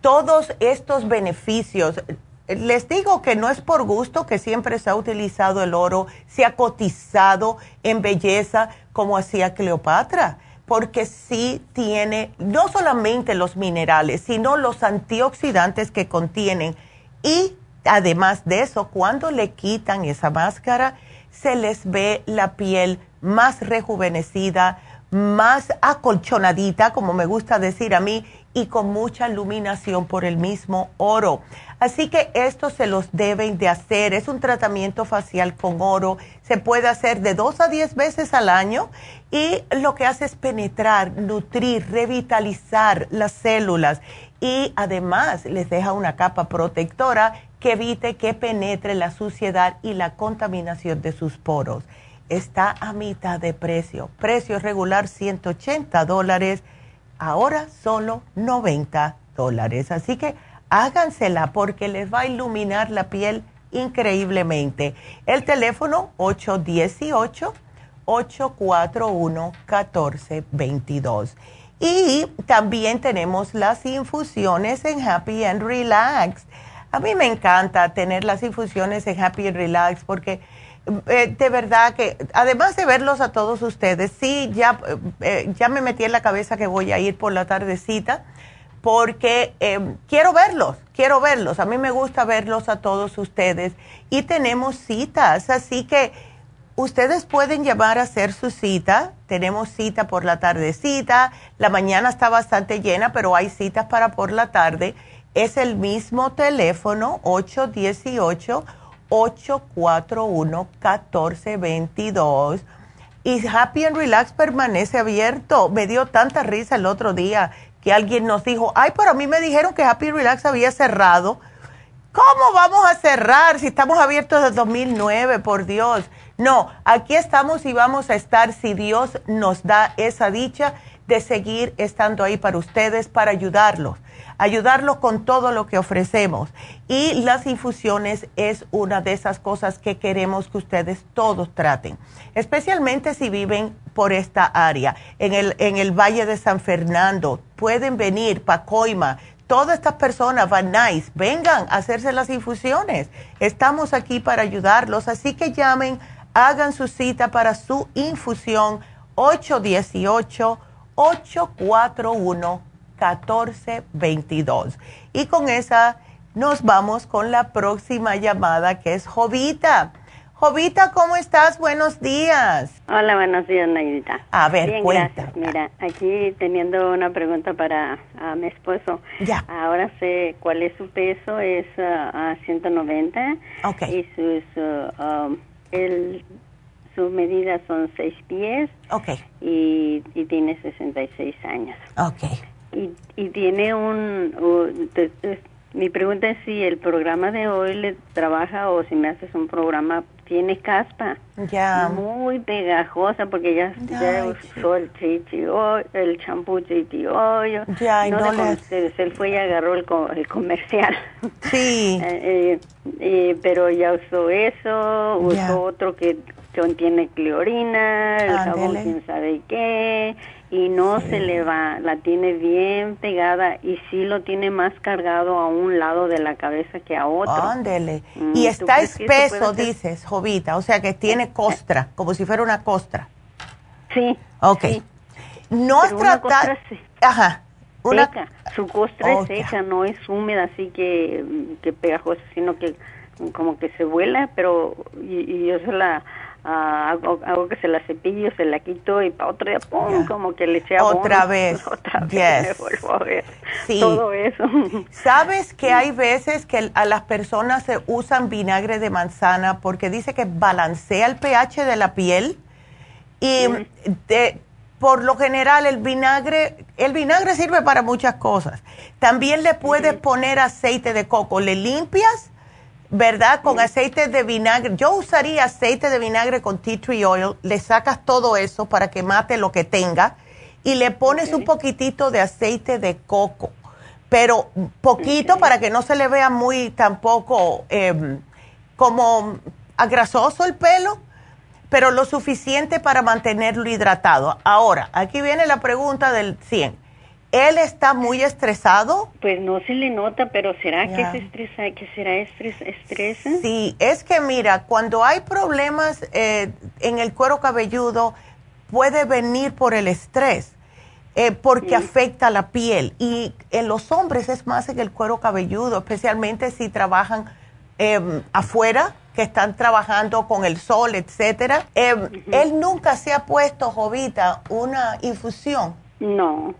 todos estos beneficios. Les digo que no es por gusto que siempre se ha utilizado el oro, se ha cotizado en belleza como hacía Cleopatra, porque sí tiene no solamente los minerales, sino los antioxidantes que contienen. Y además de eso, cuando le quitan esa máscara, se les ve la piel más rejuvenecida, más acolchonadita, como me gusta decir a mí, y con mucha iluminación por el mismo oro. Así que esto se los deben de hacer. Es un tratamiento facial con oro. Se puede hacer de dos a diez veces al año y lo que hace es penetrar, nutrir, revitalizar las células y además les deja una capa protectora que evite que penetre la suciedad y la contaminación de sus poros. Está a mitad de precio. Precio regular 180 dólares, ahora solo 90 dólares. Así que hágansela porque les va a iluminar la piel increíblemente. El teléfono 818-841-1422. Y también tenemos las infusiones en Happy and Relax. A mí me encanta tener las infusiones en Happy and Relax porque eh, de verdad que, además de verlos a todos ustedes, sí, ya, eh, ya me metí en la cabeza que voy a ir por la tardecita porque em, quiero verlos, quiero verlos. A mí me gusta verlos a todos ustedes y tenemos citas, así que ustedes pueden llamar a hacer su cita. Tenemos cita por la tardecita. La mañana está bastante llena, pero hay citas para por la tarde. Es el mismo teléfono, 818-841-1422. Y Happy and Relax permanece abierto. Me dio tanta risa el otro día que alguien nos dijo, ay, pero a mí me dijeron que Happy and Relax había cerrado. ¿Cómo vamos a cerrar si estamos abiertos desde 2009, por Dios? No, aquí estamos y vamos a estar si Dios nos da esa dicha de seguir estando ahí para ustedes, para ayudarlos, ayudarlos con todo lo que ofrecemos. Y las infusiones es una de esas cosas que queremos que ustedes todos traten, especialmente si viven por esta área, en el, en el Valle de San Fernando. Pueden venir, Pacoima, todas estas personas, Van Nice, vengan a hacerse las infusiones. Estamos aquí para ayudarlos, así que llamen hagan su cita para su infusión 818-841-1422. Y con esa nos vamos con la próxima llamada que es Jovita. Jovita, ¿cómo estás? Buenos días. Hola, buenos días, Naidita. A ver, Bien, gracias. Mira, aquí teniendo una pregunta para mi esposo. Ya. Ahora sé cuál es su peso, es a 190. Ok. Y sus uh, um, el, su medida son seis pies. Ok. Y, y tiene 66 años. Ok. Y, y tiene un... te, te, mi pregunta es si el programa de hoy le trabaja o si me haces un programa, tiene caspa. Ya. Muy pegajosa porque ya, usó el chichi, el champú chichi, hoyo. Ya, no, no le se, se fue y agarró el, el comercial. Sí. Eh, eh, pero ya usó eso, usó Ya. otro que contiene clorina, el jabón Ándele. quién sabe qué, y no se le va, la tiene bien pegada y sí lo tiene más cargado a un lado de la cabeza que a otro. Ándele. Mm, Y ¿tú está espeso, dices, Jovita, o sea que tiene costra, como si fuera una costra. Sí. Ok. sí. No has tratado... costra se- Ajá. Una... seca. Su costra Oh, es seca, no es húmeda así que, que pegajosa, sino que como que se vuela, pero y, y yo se la ah, hago, hago que se la cepillo, se la quito y para otro día, ¡pum! Como que le eché. Otra vez. Otra vez Yes. me vuelvo a ver Sí. todo eso. ¿Sabes que hay veces que a las personas se usan vinagre de manzana porque dice que balancea el pH de la piel? Y de- por lo general el vinagre, el vinagre sirve para muchas cosas. También le puedes poner aceite de coco, le limpias, ¿verdad? Con aceite de vinagre. Yo usaría aceite de vinagre con tea tree oil, le sacas todo eso para que mate lo que tenga y le pones un poquitito de aceite de coco, pero poquito para que no se le vea muy tampoco em, como agrasoso el pelo pero lo suficiente para mantenerlo hidratado. Ahora, aquí viene la pregunta del 100. ¿Él está muy estresado? Pues no se le nota, pero ¿será que se estresa, que será estrés, estresa? Sí, es que mira, cuando hay problemas eh, en el cuero cabelludo, puede venir por el estrés, eh, porque afecta la piel. Y en los hombres es más en el cuero cabelludo, especialmente si trabajan eh, afuera, que están trabajando con el sol, etcétera. Eh, Él nunca se ha puesto, Jovita, una infusión. No.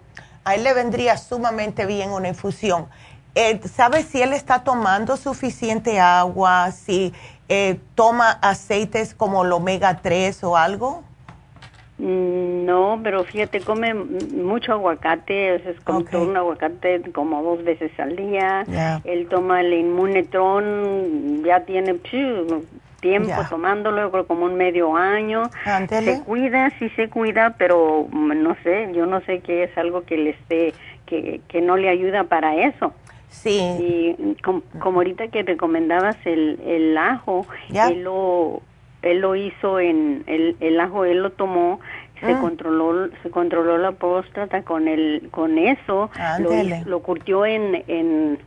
A él le vendría sumamente bien una infusión. Eh, ¿Sabes si él está tomando suficiente agua? Si eh, toma aceites como el omega 3 o algo? Mm, No, pero fíjate, come mucho aguacate, o sea, es como Ok. todo un aguacate como dos veces al día. Ya. Él toma el inmunetron, ya tiene tiempo Ya. tomándolo, como un medio año. Se cuida, sí se cuida, pero mm, no sé, yo no sé qué es algo que le esté, que, que no le ayuda para eso. Sí. Y com- como ahorita que recomendabas el, el ajo, Ya. él lo él lo hizo en el, el ajo él lo tomó se Mm. controló se controló la próstata con el con eso lo, lo curtió en en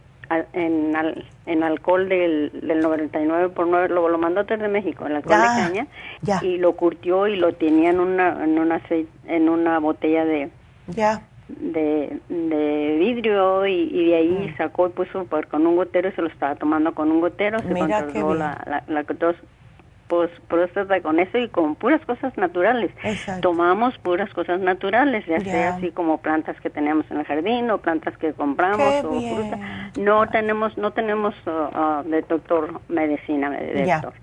en, al- en alcohol del, del 99 por 9 lo, lo mandó desde México el alcohol Ya, de caña ya. y lo curtió y lo tenía en una en una en una botella de Ya. de, de vidrio y, y de ahí Mm. sacó y puso por- con un gotero y se lo estaba tomando con un gotero, se Mira controló bien. la, la, la tos próstata con eso y con puras cosas naturales. Tomamos puras cosas naturales, ya sea así como plantas que tenemos en el jardín o plantas que compramos o fruta. No tenemos, no tenemos uh, uh, de doctor medicina, de doctor.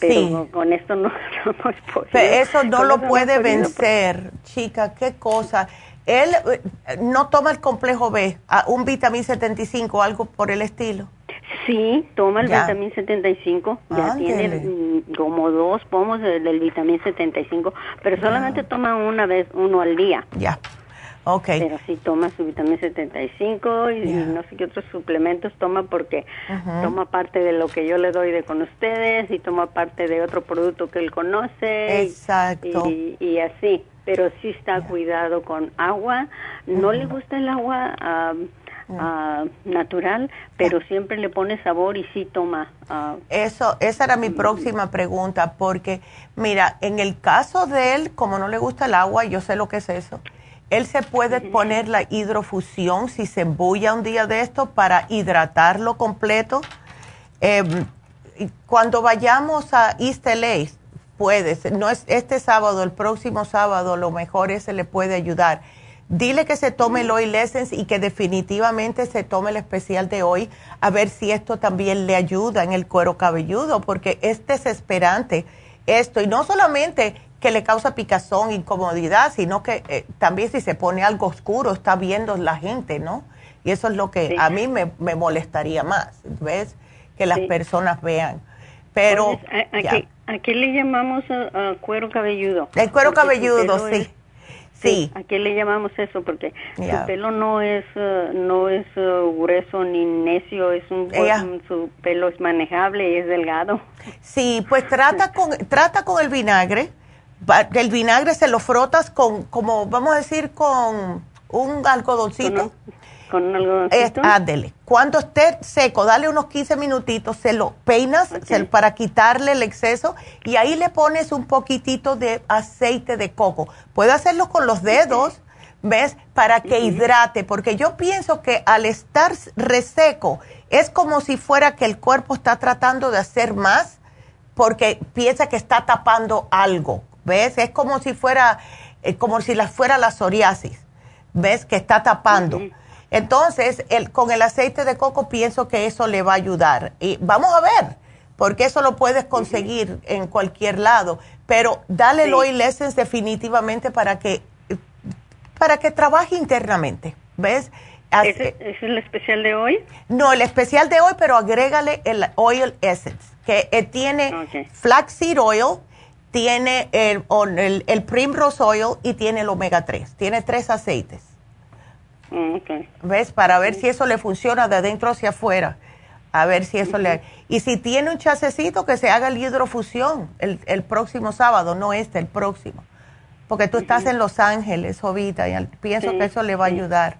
Pero con esto no, no es posible. eso no lo puede vencer, chica, qué cosa. Él eh, no toma el complejo B, un vitamín 75 o algo por el estilo. Sí, toma el vitamín 75, ya tiene mm, como dos pomos del, del vitamín 75, pero solamente toma una vez, uno al día. Ya. Okay. Pero sí toma su vitamina 75 y, no sé qué otros suplementos toma porque toma parte de lo que yo le doy de con ustedes y toma parte de otro producto que él conoce. Exacto. Y, así, pero sí está cuidado con agua. No le gusta el agua natural, pero siempre le pone sabor y sí toma. Ah, Eso, esa era mi próxima pregunta porque, mira, en el caso de él, como no le gusta el agua, yo sé lo que es eso. Él se puede poner la hidrofusión si se embulla un día de esto para hidratarlo completo. Em, cuando vayamos a East LA, puedes, no es este sábado, el próximo sábado, lo mejor es se le puede ayudar. Dile que se tome el Oil Essence y que definitivamente se tome el especial de hoy, a ver si esto también le ayuda en el cuero cabelludo, porque es desesperante esto. Y no solamente que le causa picazón, incomodidad, sino que eh, también si se pone algo oscuro está viendo la gente, ¿no? Y eso es lo que a mí me, molestaría más, ¿ves? Que las personas vean. Pero... ¿a, qué, le llamamos cuero cabelludo? El cuero cabelludo, sí. Sí. ¿A qué le llamamos eso? Porque su pelo no es uh, no es uh, grueso ni necio, es un su pelo es manejable y es delgado. Sí, pues trata con trata con el vinagre el vinagre se lo frotas con, como vamos a decir, con un algodoncito. ¿Con un, algodoncito? Cuando esté seco, dale unos 15 minutitos, se lo peinas para quitarle el exceso y ahí le pones un poquitito de aceite de coco. Puede hacerlo con los dedos, ¿ves? Para que hidrate, porque yo pienso que al estar reseco es como si fuera que el cuerpo está tratando de hacer más porque piensa que está tapando algo ¿Ves? Es como si fuera, eh, como si la fuera la psoriasis. ¿Ves? Que está tapando. Entonces, el, con el aceite de coco pienso que eso le va a ayudar. Y vamos a ver, porque eso lo puedes conseguir en cualquier lado. Pero dale el oil essence definitivamente para que, para que trabaje internamente. ¿Ves? ¿Es, ¿Es, el especial de hoy? No, el especial de hoy, pero agrégale el oil essence, que eh, tiene flaxseed oil, tiene el, el, el, Primrose Oil y tiene el Omega 3. Tiene tres aceites. Mm, ¿Ves? Para ver si eso le funciona de adentro hacia afuera. A ver si eso le... Y si tiene un chasecito, que se haga el hidrofusión el, el próximo sábado, no este, el próximo. Porque tú estás en Los Ángeles, Jovita, y pienso que eso le va a ayudar.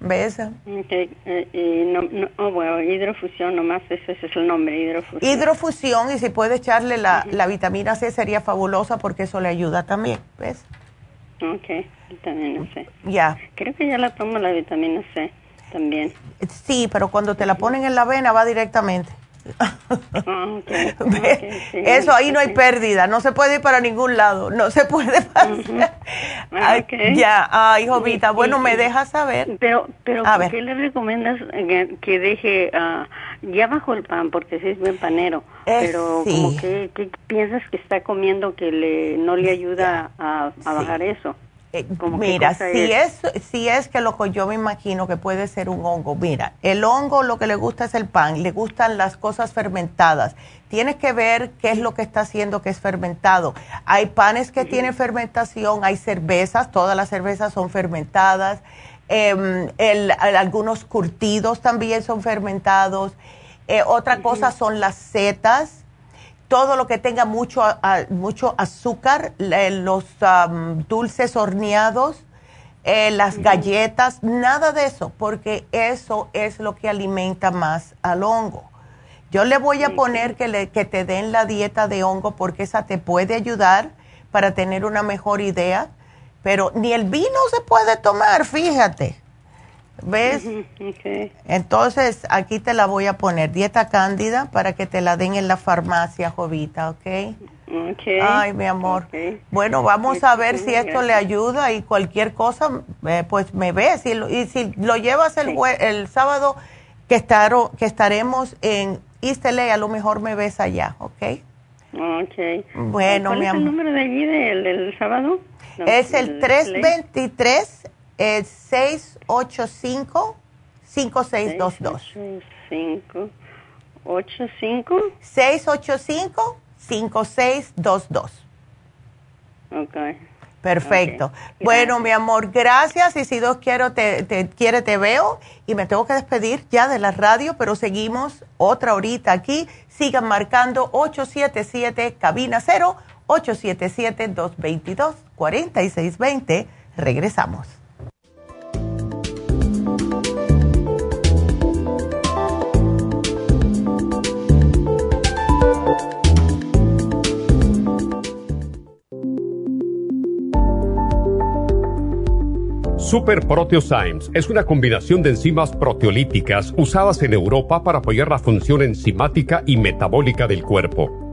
¿Ves? Okay. Eh, no, no, oh, bueno, hidrofusión nomás, ese, es el nombre, hidrofusión. Hidrofusión, y si puede echarle la, la vitamina C sería fabulosa porque eso le ayuda también, ¿ves? Ok, vitamina C. Ya. Creo que ya la tomo la vitamina C también. Sí, pero cuando te la ponen en la vena va directamente. Ah, eso ahí no hay pérdida, no se puede ir para ningún lado, no se puede pasar. Ah, ya, ay, Jovita, bueno, me dejas saber. Pero, pero qué le recomiendas que, deje uh, ya bajo el pan? Porque sí es buen panero, pero como que, piensas que está comiendo que le no le ayuda a, bajar eso? Eh, mira, si es? si es que lo que yo me imagino que puede ser un hongo, mira, el hongo lo que le gusta es el pan, le gustan las cosas fermentadas. Tienes que ver qué es lo que está haciendo que es fermentado. Hay panes que tienen fermentación, hay cervezas, todas las cervezas son fermentadas, em, algunos curtidos también son fermentados. Eh, otra cosa son las setas. Todo lo que tenga mucho, mucho azúcar, los dulces horneados, eh, las galletas, nada de eso, porque eso es lo que alimenta más al hongo. Yo le voy a poner que, le, que te den la dieta de hongo porque esa te puede ayudar para tener una mejor idea, pero ni el vino se puede tomar, fíjate. ¿Ves? Entonces, aquí te la voy a poner, dieta cándida, para que te la den en la farmacia, Jovita, ¿ok? Ay, mi amor. Bueno, vamos a ver si esto le ayuda y cualquier cosa, eh, pues me ves. Y, y, si lo llevas el, el sábado que, que estaremos en East LA, a lo mejor me ves allá, ¿ok? Ok. Bueno, ¿Cuál mi es amor. el número de allí del, del sábado? No, es el del 323 eh, 685 5622. 5, 8, 5. 685 5622. Ok. Perfecto. Ok. Bueno, mi amor, gracias. Y si Dios quiero, te, te quiere, te veo. Y me tengo que despedir ya de la radio, pero seguimos otra horita aquí. Sigan marcando 877 cabina 0, 877-222-4620. Regresamos. Super Proteosymes es una combinación de enzimas proteolíticas usadas en Europa para apoyar la función enzimática y metabólica del cuerpo.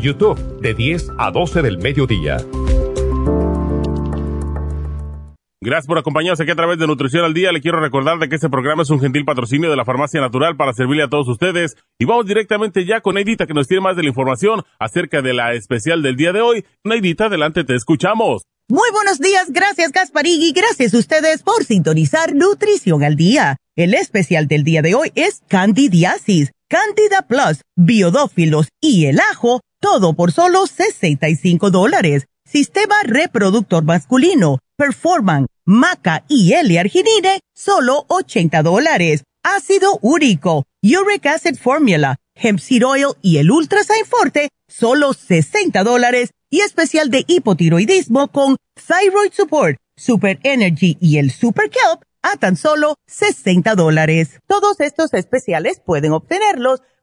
YouTube de 10 a 12 del mediodía. Gracias por acompañarnos aquí a través de Nutrición al Día. Le quiero recordar de que este programa es un gentil patrocinio de la Farmacia Natural para servirle a todos ustedes. Y vamos directamente ya con Neidita que nos tiene más de la información acerca de la especial del día de hoy. Neidita, adelante, te escuchamos. Muy buenos días, gracias Gasparigui, gracias a ustedes por sintonizar Nutrición al Día. El especial del día de hoy es Candidiasis, Candida Plus, Biodófilos y el ajo, todo por solo 65 dólares. Sistema reproductor masculino, Performan, Maca y L-arginine, solo 80 dólares. Ácido úrico, Uric Acid Formula, Hemp Seed Oil y el Ultrasign Forte, solo 60 dólares. Y especial de hipotiroidismo con Thyroid Support, Super Energy y el Super Kelp a tan solo 60 dólares. Todos estos especiales pueden obtenerlos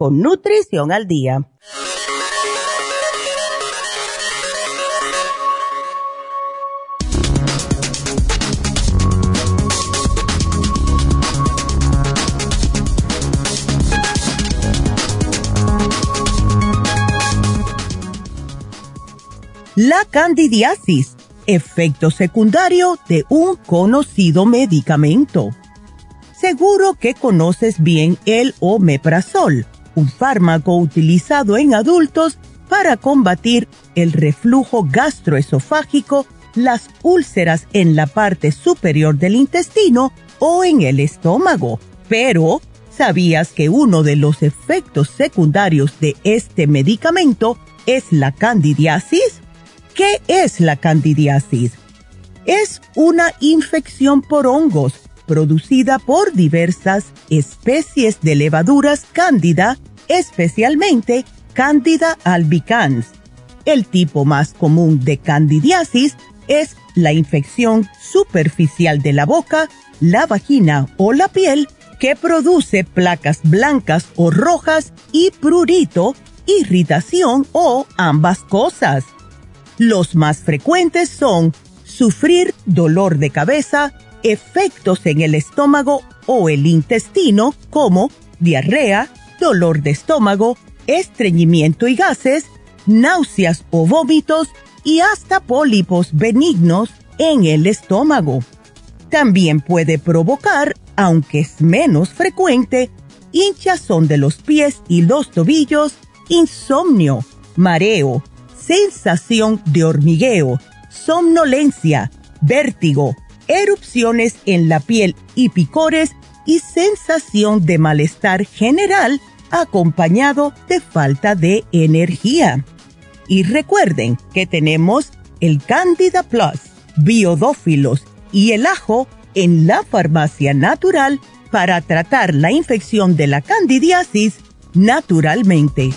con Nutrición al Día. La candidiasis, efecto secundario de un conocido medicamento. Seguro que conoces bien el omeprazol, un fármaco utilizado en adultos para combatir el reflujo gastroesofágico las úlceras en la parte superior del intestino o en el estómago. Pero, ¿sabías que uno de los efectos secundarios de este medicamento es la candidiasis? ¿Qué es la candidiasis? Es una infección por hongos producida por diversas especies de levaduras cándida, especialmente Candida albicans. El tipo más común de candidiasis es la infección superficial de la boca, la vagina o la piel que produce placas blancas o rojas y prurito, irritación o ambas cosas. Los más frecuentes son sufrir dolor de cabeza, efectos en el estómago o el intestino como diarrea, dolor de estómago, estreñimiento y gases, náuseas o vómitos y hasta pólipos benignos en el estómago. También puede provocar, aunque es menos frecuente, hinchazón de los pies y los tobillos, insomnio, mareo, sensación de hormigueo, somnolencia, vértigo, erupciones en la piel y picores y sensación de malestar general acompañado de falta de energía. Y recuerden que tenemos el Candida Plus, biodófilos y el ajo en la farmacia natural para tratar la infección de la candidiasis naturalmente.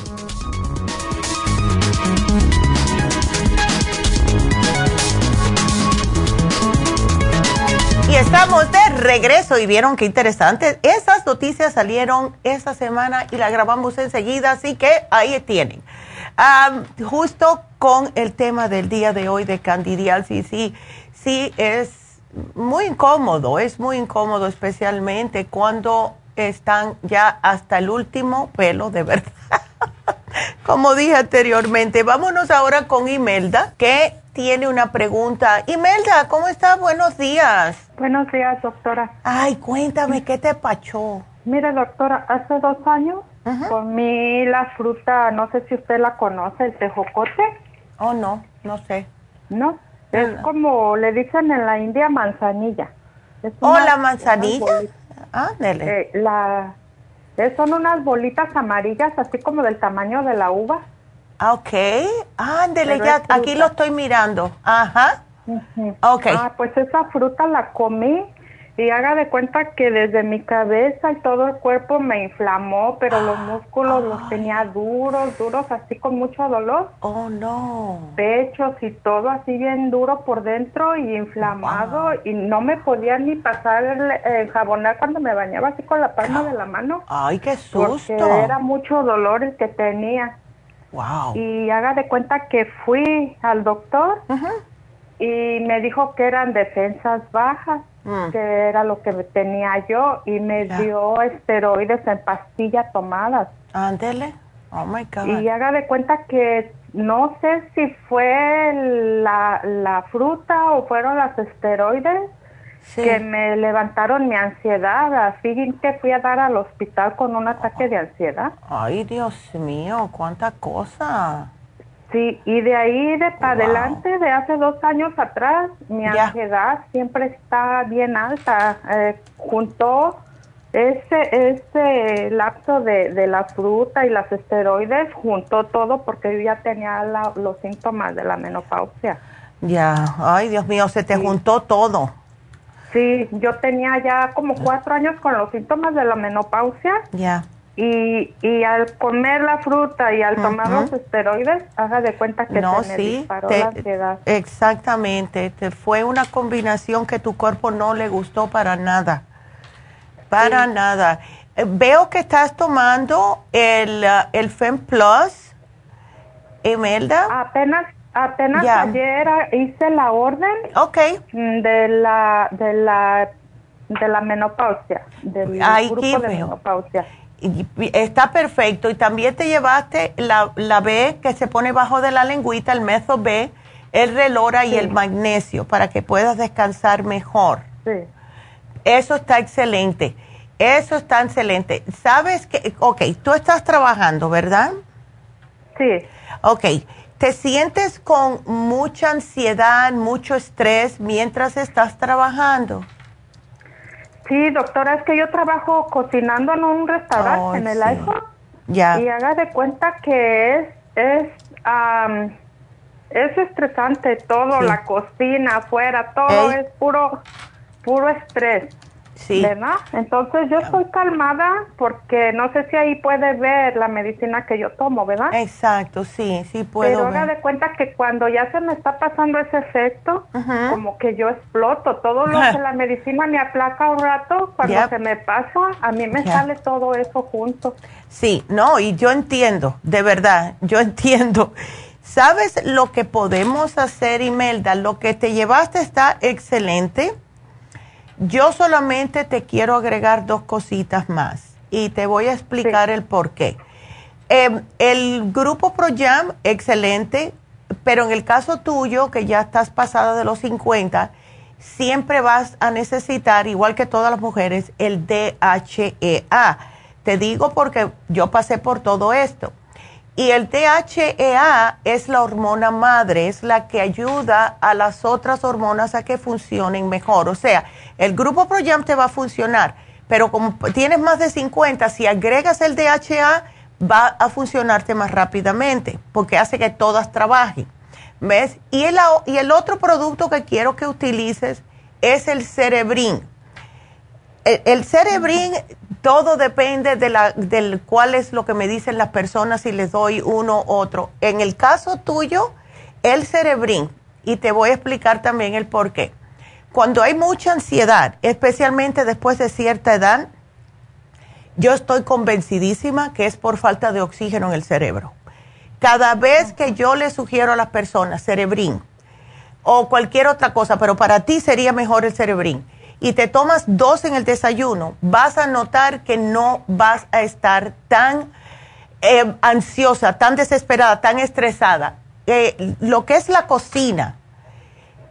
Estamos de regreso y vieron qué interesante. Esas noticias salieron esta semana y la grabamos enseguida, así que ahí tienen. justo con el tema del día de hoy de candidiasis, sí, sí es muy incómodo, es muy incómodo especialmente cuando están ya hasta el último pelo de verdad. Como dije anteriormente, vámonos ahora con Imelda, que tiene una pregunta. Imelda, ¿cómo estás? Buenos días. Buenos días, doctora. Ay, cuéntame, ¿qué te pachó? Mire, doctora, hace dos años comí la fruta, no sé si usted la conoce, el tejocote. Oh, no, no sé. ¿No? Es como le dicen en la India manzanilla. oh, la manzanilla. Ándele. Eh, la, son unas bolitas amarillas, así como del tamaño de la uva. Ah, ok. Ándele, ya, aquí lo estoy mirando. Ajá. Ok. Ah, pues esa fruta la comí y haga de cuenta que desde mi cabeza y todo el cuerpo me inflamó, pero los músculos los tenía duros, duros, así con mucho dolor. Oh, no. Pechos y todo así bien duro por dentro y inflamado y no me podía ni pasar el, enjabonar cuando me bañaba así con la palma de la mano. Ay, qué susto. Porque era mucho dolor el que tenía. Wow. Y haga de cuenta que fui al doctor y me dijo que eran defensas bajas, mm. que era lo que tenía yo y me dio esteroides en pastillas tomadas. Ándele. Oh my God. Y haga de cuenta que no sé si fue la, la fruta o fueron las esteroides que me levantaron mi ansiedad, así que fui a dar al hospital con un ataque de ansiedad. Ay, Dios mío, cuánta cosa. Sí, y de ahí de para adelante, de hace dos años atrás, mi ansiedad siempre está bien alta. Eh, juntó ese, ese lapso de, de, la fruta y las esteroides, juntó todo porque yo ya tenía los síntomas de la menopausia. Ya, ay Dios mío, se te juntó todo. Sí, yo tenía ya como cuatro años con los síntomas de la menopausia. Ya. Y, y al comer la fruta y al tomar los esteroides, haga de cuenta que no, se me sí, disparó la ansiedad. Exactamente, te fue una combinación que tu cuerpo no le gustó para nada. Para nada. Eh, veo que estás tomando el, uh, el Fem Plus, Emelda. Apenas Apenas ayer hice la orden okay. de la de la de la menopausia, del grupo de menopausia. Está perfecto. Y también te llevaste la, la B que se pone bajo de la lengüita, el meso B, el relora y el magnesio para que puedas descansar mejor. Sí. Eso está excelente. Eso está excelente. Sabes que, ok, tú estás trabajando, ¿verdad? Sí. Ok ¿Te sientes con mucha ansiedad, mucho estrés mientras estás trabajando? Sí, doctora, es que yo trabajo cocinando en un restaurante en el iPhone. Ya. Y haga de cuenta que es es es estresante todo, la cocina, afuera, todo es puro puro estrés. Sí. ¿Verdad? Entonces yo estoy calmada porque no sé si ahí puede ver la medicina que yo tomo, ¿verdad? Exacto, sí, sí puedo. Pero haga de cuenta que cuando ya se me está pasando ese efecto, como que yo exploto. Todo lo que la medicina me aplaca un rato, cuando se me pasa, a mí me sale todo eso junto. Sí, no, y yo entiendo, de verdad, yo entiendo. ¿Sabes lo que podemos hacer, Imelda? Lo que te llevaste está excelente yo solamente te quiero agregar dos cositas más y te voy a explicar el por qué. Em, el grupo ProYam, excelente, pero en el caso tuyo, que ya estás pasada de los 50, siempre vas a necesitar, igual que todas las mujeres, el DHEA. Te digo porque yo pasé por todo esto. Y el DHEA es la hormona madre, es la que ayuda a las otras hormonas a que funcionen mejor. O sea, el grupo ProYam te va a funcionar, pero como tienes más de 50, si agregas el DHEA, va a funcionarte más rápidamente, porque hace que todas trabajen. ¿Ves? Y el, y el otro producto que quiero que utilices es el Cerebrin. El, el Cerebrin todo depende de la, del cuál es lo que me dicen las personas si les doy uno u otro. En el caso tuyo, el cerebrín, y te voy a explicar también el por qué. Cuando hay mucha ansiedad, especialmente después de cierta edad, yo estoy convencidísima que es por falta de oxígeno en el cerebro. Cada vez que yo le sugiero a las personas cerebrín o cualquier otra cosa, pero para ti sería mejor el cerebrín y te tomas dos en el desayuno, vas a notar que no vas a estar tan eh, ansiosa, tan desesperada, tan estresada. Eh, lo que es la cocina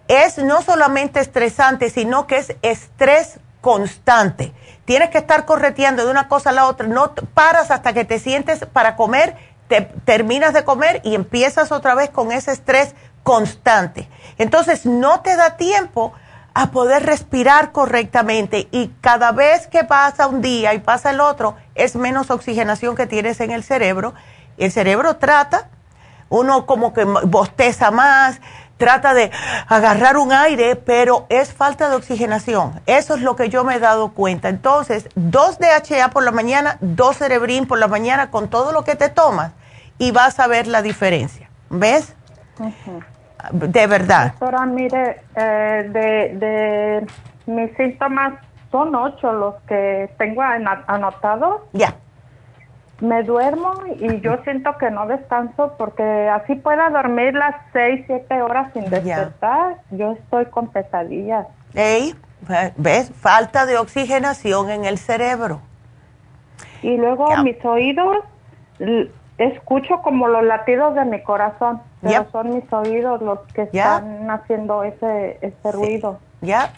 es no solamente estresante, sino que es estrés constante. Tienes que estar correteando de una cosa a la otra, no paras hasta que te sientes para comer, te terminas de comer y empiezas otra vez con ese estrés constante. Entonces no te da tiempo a poder respirar correctamente y cada vez que pasa un día y pasa el otro, es menos oxigenación que tienes en el cerebro. El cerebro trata, uno como que bosteza más, trata de agarrar un aire, pero es falta de oxigenación. Eso es lo que yo me he dado cuenta. Entonces, dos DHA por la mañana, dos cerebrín por la mañana con todo lo que te tomas y vas a ver la diferencia. ¿Ves? De verdad. Doctora, mire, eh, de, de mis síntomas son ocho los que tengo anotados. Ya. Me duermo y yo siento que no descanso porque así pueda dormir las seis, siete horas sin despertar. Yo estoy con pesadillas. Ey, ¿ves? Falta de oxigenación en el cerebro. Y luego mis oídos escucho como los latidos de mi corazón, pero son mis oídos los que están haciendo ese, ese ruido. Ya,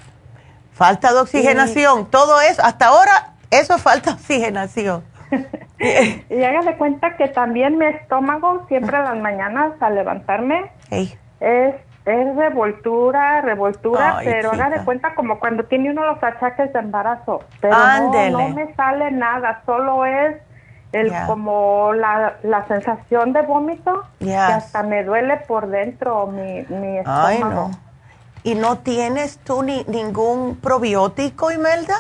falta de oxigenación, todo eso, hasta ahora eso falta oxigenación. y hágase cuenta que también mi estómago siempre a las mañanas al levantarme es es revoltura, revoltura, pero haga de cuenta como cuando tiene uno los achaques de embarazo, pero no, no me sale nada, solo es el como la, la, sensación de vómito que hasta me duele por dentro mi, mi estómago. ¿Y no tienes tú ni, ningún probiótico, Imelda?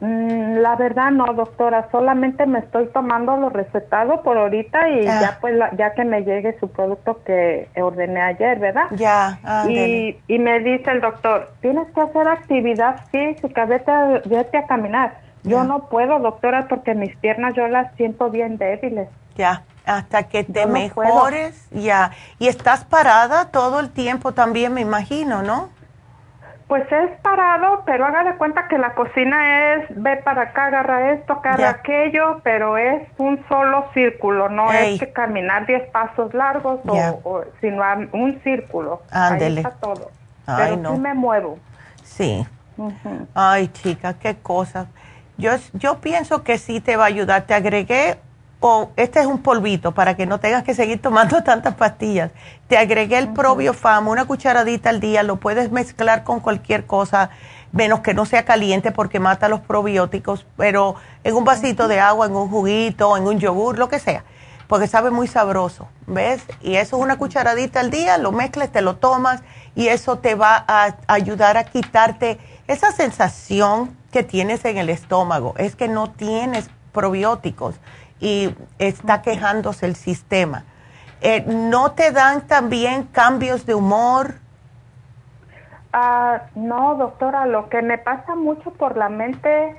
Mm, la verdad no, doctora, solamente me estoy tomando lo recetado por ahorita y ah. ya pues ya que me llegue su producto que ordené ayer, ¿verdad? Ya, y, y me dice el doctor, tienes que hacer actividad física, vete a, vete a caminar yo no puedo, doctora, porque mis piernas yo las siento bien débiles. Ya, hasta que te mejores, ya. Y estás parada todo el tiempo también, me imagino, ¿no? Pues es parado, pero haga de cuenta que la cocina es, ve para acá, agarra esto, agarra aquello, pero es un solo círculo, no es que caminar 10 pasos largos, o, sino un círculo. Ahí está todo. pero sí me muevo. Sí. Ay, chica, qué cosa. Yo, yo pienso que sí te va a ayudar. Te agregué o este es un polvito para que no tengas que seguir tomando tantas pastillas. Te agregué el probiofam, una cucharadita al día, lo puedes mezclar con cualquier cosa, menos que no sea caliente porque mata los probióticos, pero en un vasito de agua, en un juguito, en un yogur, lo que sea, porque sabe muy sabroso, ¿ves? Y eso es una cucharadita al día, lo mezclas, te lo tomas y eso te va a ayudar a quitarte esa sensación que tienes en el estómago, es que no tienes probióticos y está quejándose el sistema. Eh, ¿No te dan también cambios de humor? Ah, no, doctora, lo que me pasa mucho por la mente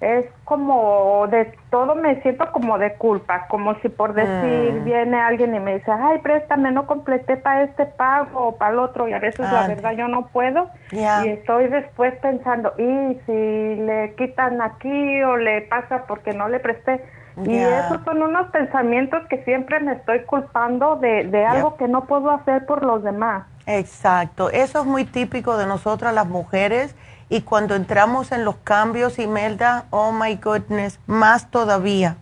es como de todo me siento como de culpa, como si por decir mm. viene alguien y me dice, ay, préstame, no completé para este pago o para el otro y a veces la verdad yo no puedo y estoy después pensando, y si le quitan aquí o le pasa porque no le presté y esos son unos pensamientos que siempre me estoy culpando de, de algo que no puedo hacer por los demás. Exacto, eso es muy típico de nosotras las mujeres y cuando entramos en los cambios, Imelda, oh my goodness, más todavía.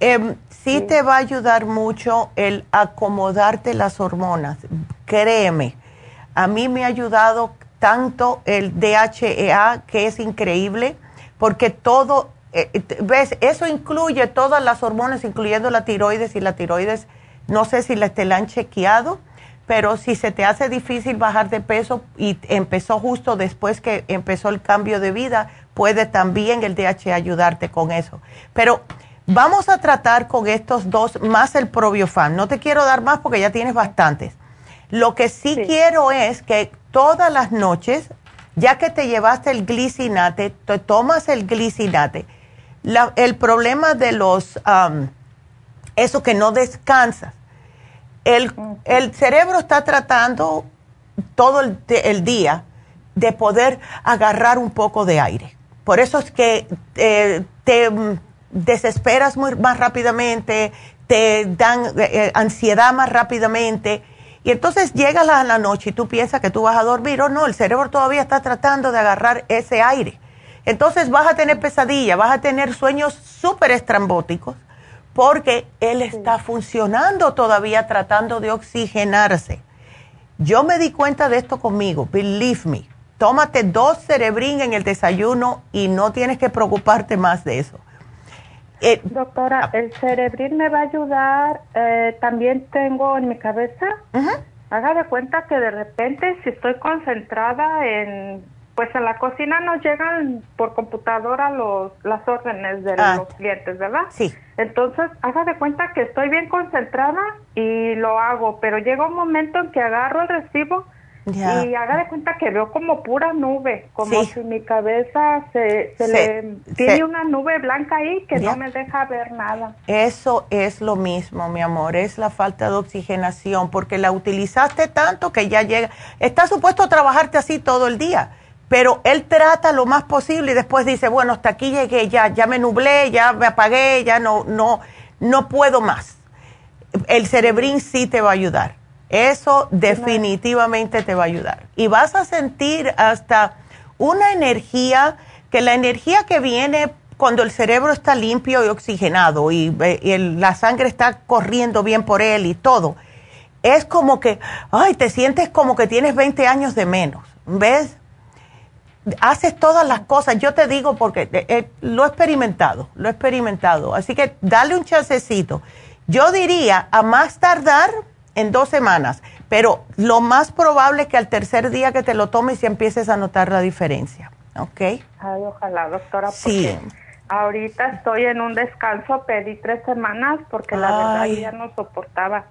Eh, sí, te va a ayudar mucho el acomodarte las hormonas, créeme. A mí me ha ayudado tanto el DHEA, que es increíble, porque todo eh, ¿Ves? Eso incluye todas las hormonas, incluyendo la tiroides y la tiroides, no sé si te la han chequeado, pero si se te hace difícil bajar de peso y empezó justo después que empezó el cambio de vida, puede también el DHA ayudarte con eso. Pero vamos a tratar con estos dos más el probiofan. No te quiero dar más porque ya tienes bastantes. Lo que sí. quiero es que todas las noches, ya que te llevaste el glicinate, te tomas el glicinate el problema de los, eso que no descansas, el, el, cerebro está tratando todo el, día de poder agarrar un poco de aire. Por eso es que eh, te desesperas más rápidamente, te dan eh, eh, ansiedad más rápidamente. Y entonces llega la, la noche y tú piensas que tú vas a dormir o no, el cerebro todavía está tratando de agarrar ese aire. Entonces vas a tener pesadilla, vas a tener sueños súper estrambóticos porque él está funcionando todavía tratando de oxigenarse. Yo me di cuenta de esto conmigo, believe me. Tómate dos cerebrín en el desayuno y no tienes que preocuparte más de eso. Eh, Doctora, ah. el cerebrín me va a ayudar. Eh, también tengo en mi cabeza, haga de cuenta que de repente si estoy concentrada en pues en la cocina nos llegan por computadora los, las órdenes de ah. los clientes, ¿verdad? Sí. Entonces, haga de cuenta que estoy bien concentrada y lo hago, pero llega un momento en que agarro el recibo y haga de cuenta que veo como pura nube, como si mi cabeza se, se, le tiene una nube blanca ahí que no me deja ver nada. Eso es lo mismo, mi amor, es la falta de oxigenación, porque la utilizaste tanto que ya llega. Está supuesto a trabajarte así todo el día pero él trata lo más posible y después dice, bueno, hasta aquí llegué, ya, ya me nublé, ya me apagué, ya no, no, no puedo más. El cerebrín sí te va a ayudar. Eso definitivamente te va a ayudar. Y vas a sentir hasta una energía, que la energía que viene cuando el cerebro está limpio y oxigenado y, y la sangre está corriendo bien por él y todo, es como que, ay, te sientes como que tienes 20 años de menos. ¿Ves? Haces todas las cosas, yo te digo porque eh, eh, lo he experimentado, lo he experimentado, así que dale un chancecito. Yo diría a más tardar en dos semanas, pero lo más probable es que al tercer día que te lo tomes y empieces a notar la diferencia, ¿ok? Ay, ojalá, doctora, sí. ahorita estoy en un descanso, pedí tres semanas porque la verdad ya no soportaba.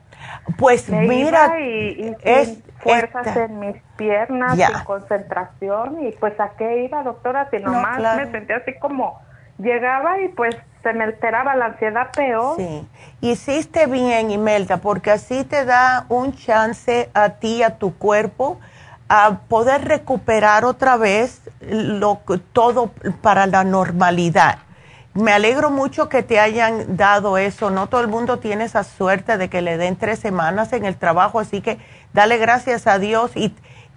Pues mira, y, es, fuerzas en mis piernas, sin concentración y pues a qué iba doctora, si nomás me sentía así como llegaba y pues se me alteraba la ansiedad peor. Sí, hiciste bien Imelda porque así te da un chance a ti, a tu cuerpo, a poder recuperar otra vez lo, todo para la normalidad me alegro mucho que te hayan dado eso. No todo el mundo tiene esa suerte de que le den tres semanas en el trabajo, así que dale gracias a Dios y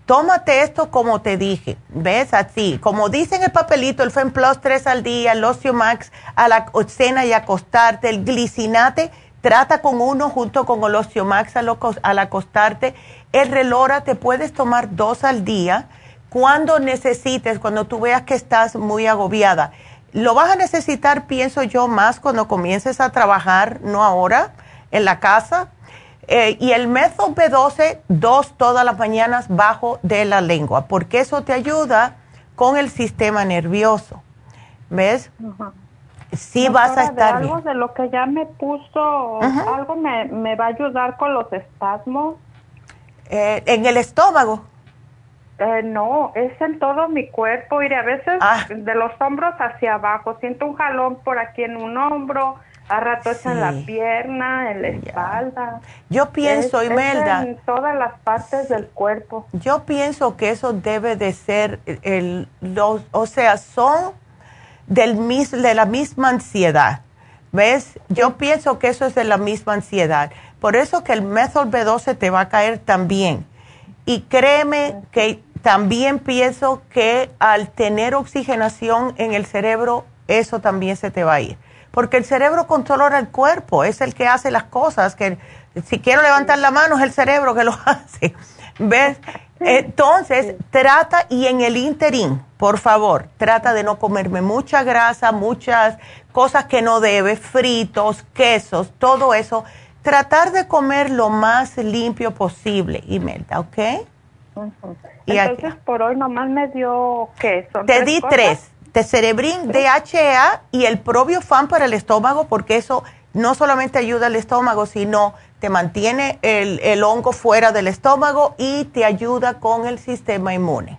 tómate esto como te dije, ¿ves? Así, como dice en el papelito, el Plus 3 al día, el Osteomax a la cena y acostarte, el glicinate, trata con uno junto con el Osteomax al, al acostarte. El relora te puedes tomar dos al día cuando necesites, cuando tú veas que estás muy agobiada. Lo vas a necesitar, pienso yo, más cuando comiences a trabajar, no ahora, en la casa eh, y el método B12, dos todas las mañanas bajo de la lengua, porque eso te ayuda con el sistema nervioso. ¿Ves? Sí vas a estar de algo de lo que ya me puso, algo me, va a ayudar con los espasmos. Eh, ¿En el estómago? Eh, no, es en todo mi cuerpo y a veces ah. de los hombros hacia abajo. Siento un jalón por aquí en un hombro, a ratos en la pierna, en la espalda. Yo pienso, Imelda. en todas las partes del cuerpo. Yo pienso que eso debe de ser, el, los, o sea, son del mis, de la misma ansiedad. ¿Ves? Yo pienso que eso es de la misma ansiedad. Por eso que el método B12 te va a caer también. Y créeme que también pienso que al tener oxigenación en el cerebro, eso también se te va a ir porque el cerebro controla el cuerpo, es el que hace las cosas, que si quiero levantar la mano es el cerebro que lo hace. ¿Ves? Entonces, trata y en el interín, por favor, trata de no comerme mucha grasa, muchas cosas que no debe, fritos, quesos, todo eso. Tratar de comer lo más limpio posible, Imelda, ¿ok? Entonces, por hoy nomás me dio queso. Te di tres de Cerebrin, DHA y el fan para el estómago, porque eso no solamente ayuda al estómago, sino te mantiene el, hongo fuera del estómago y te ayuda con el sistema inmune.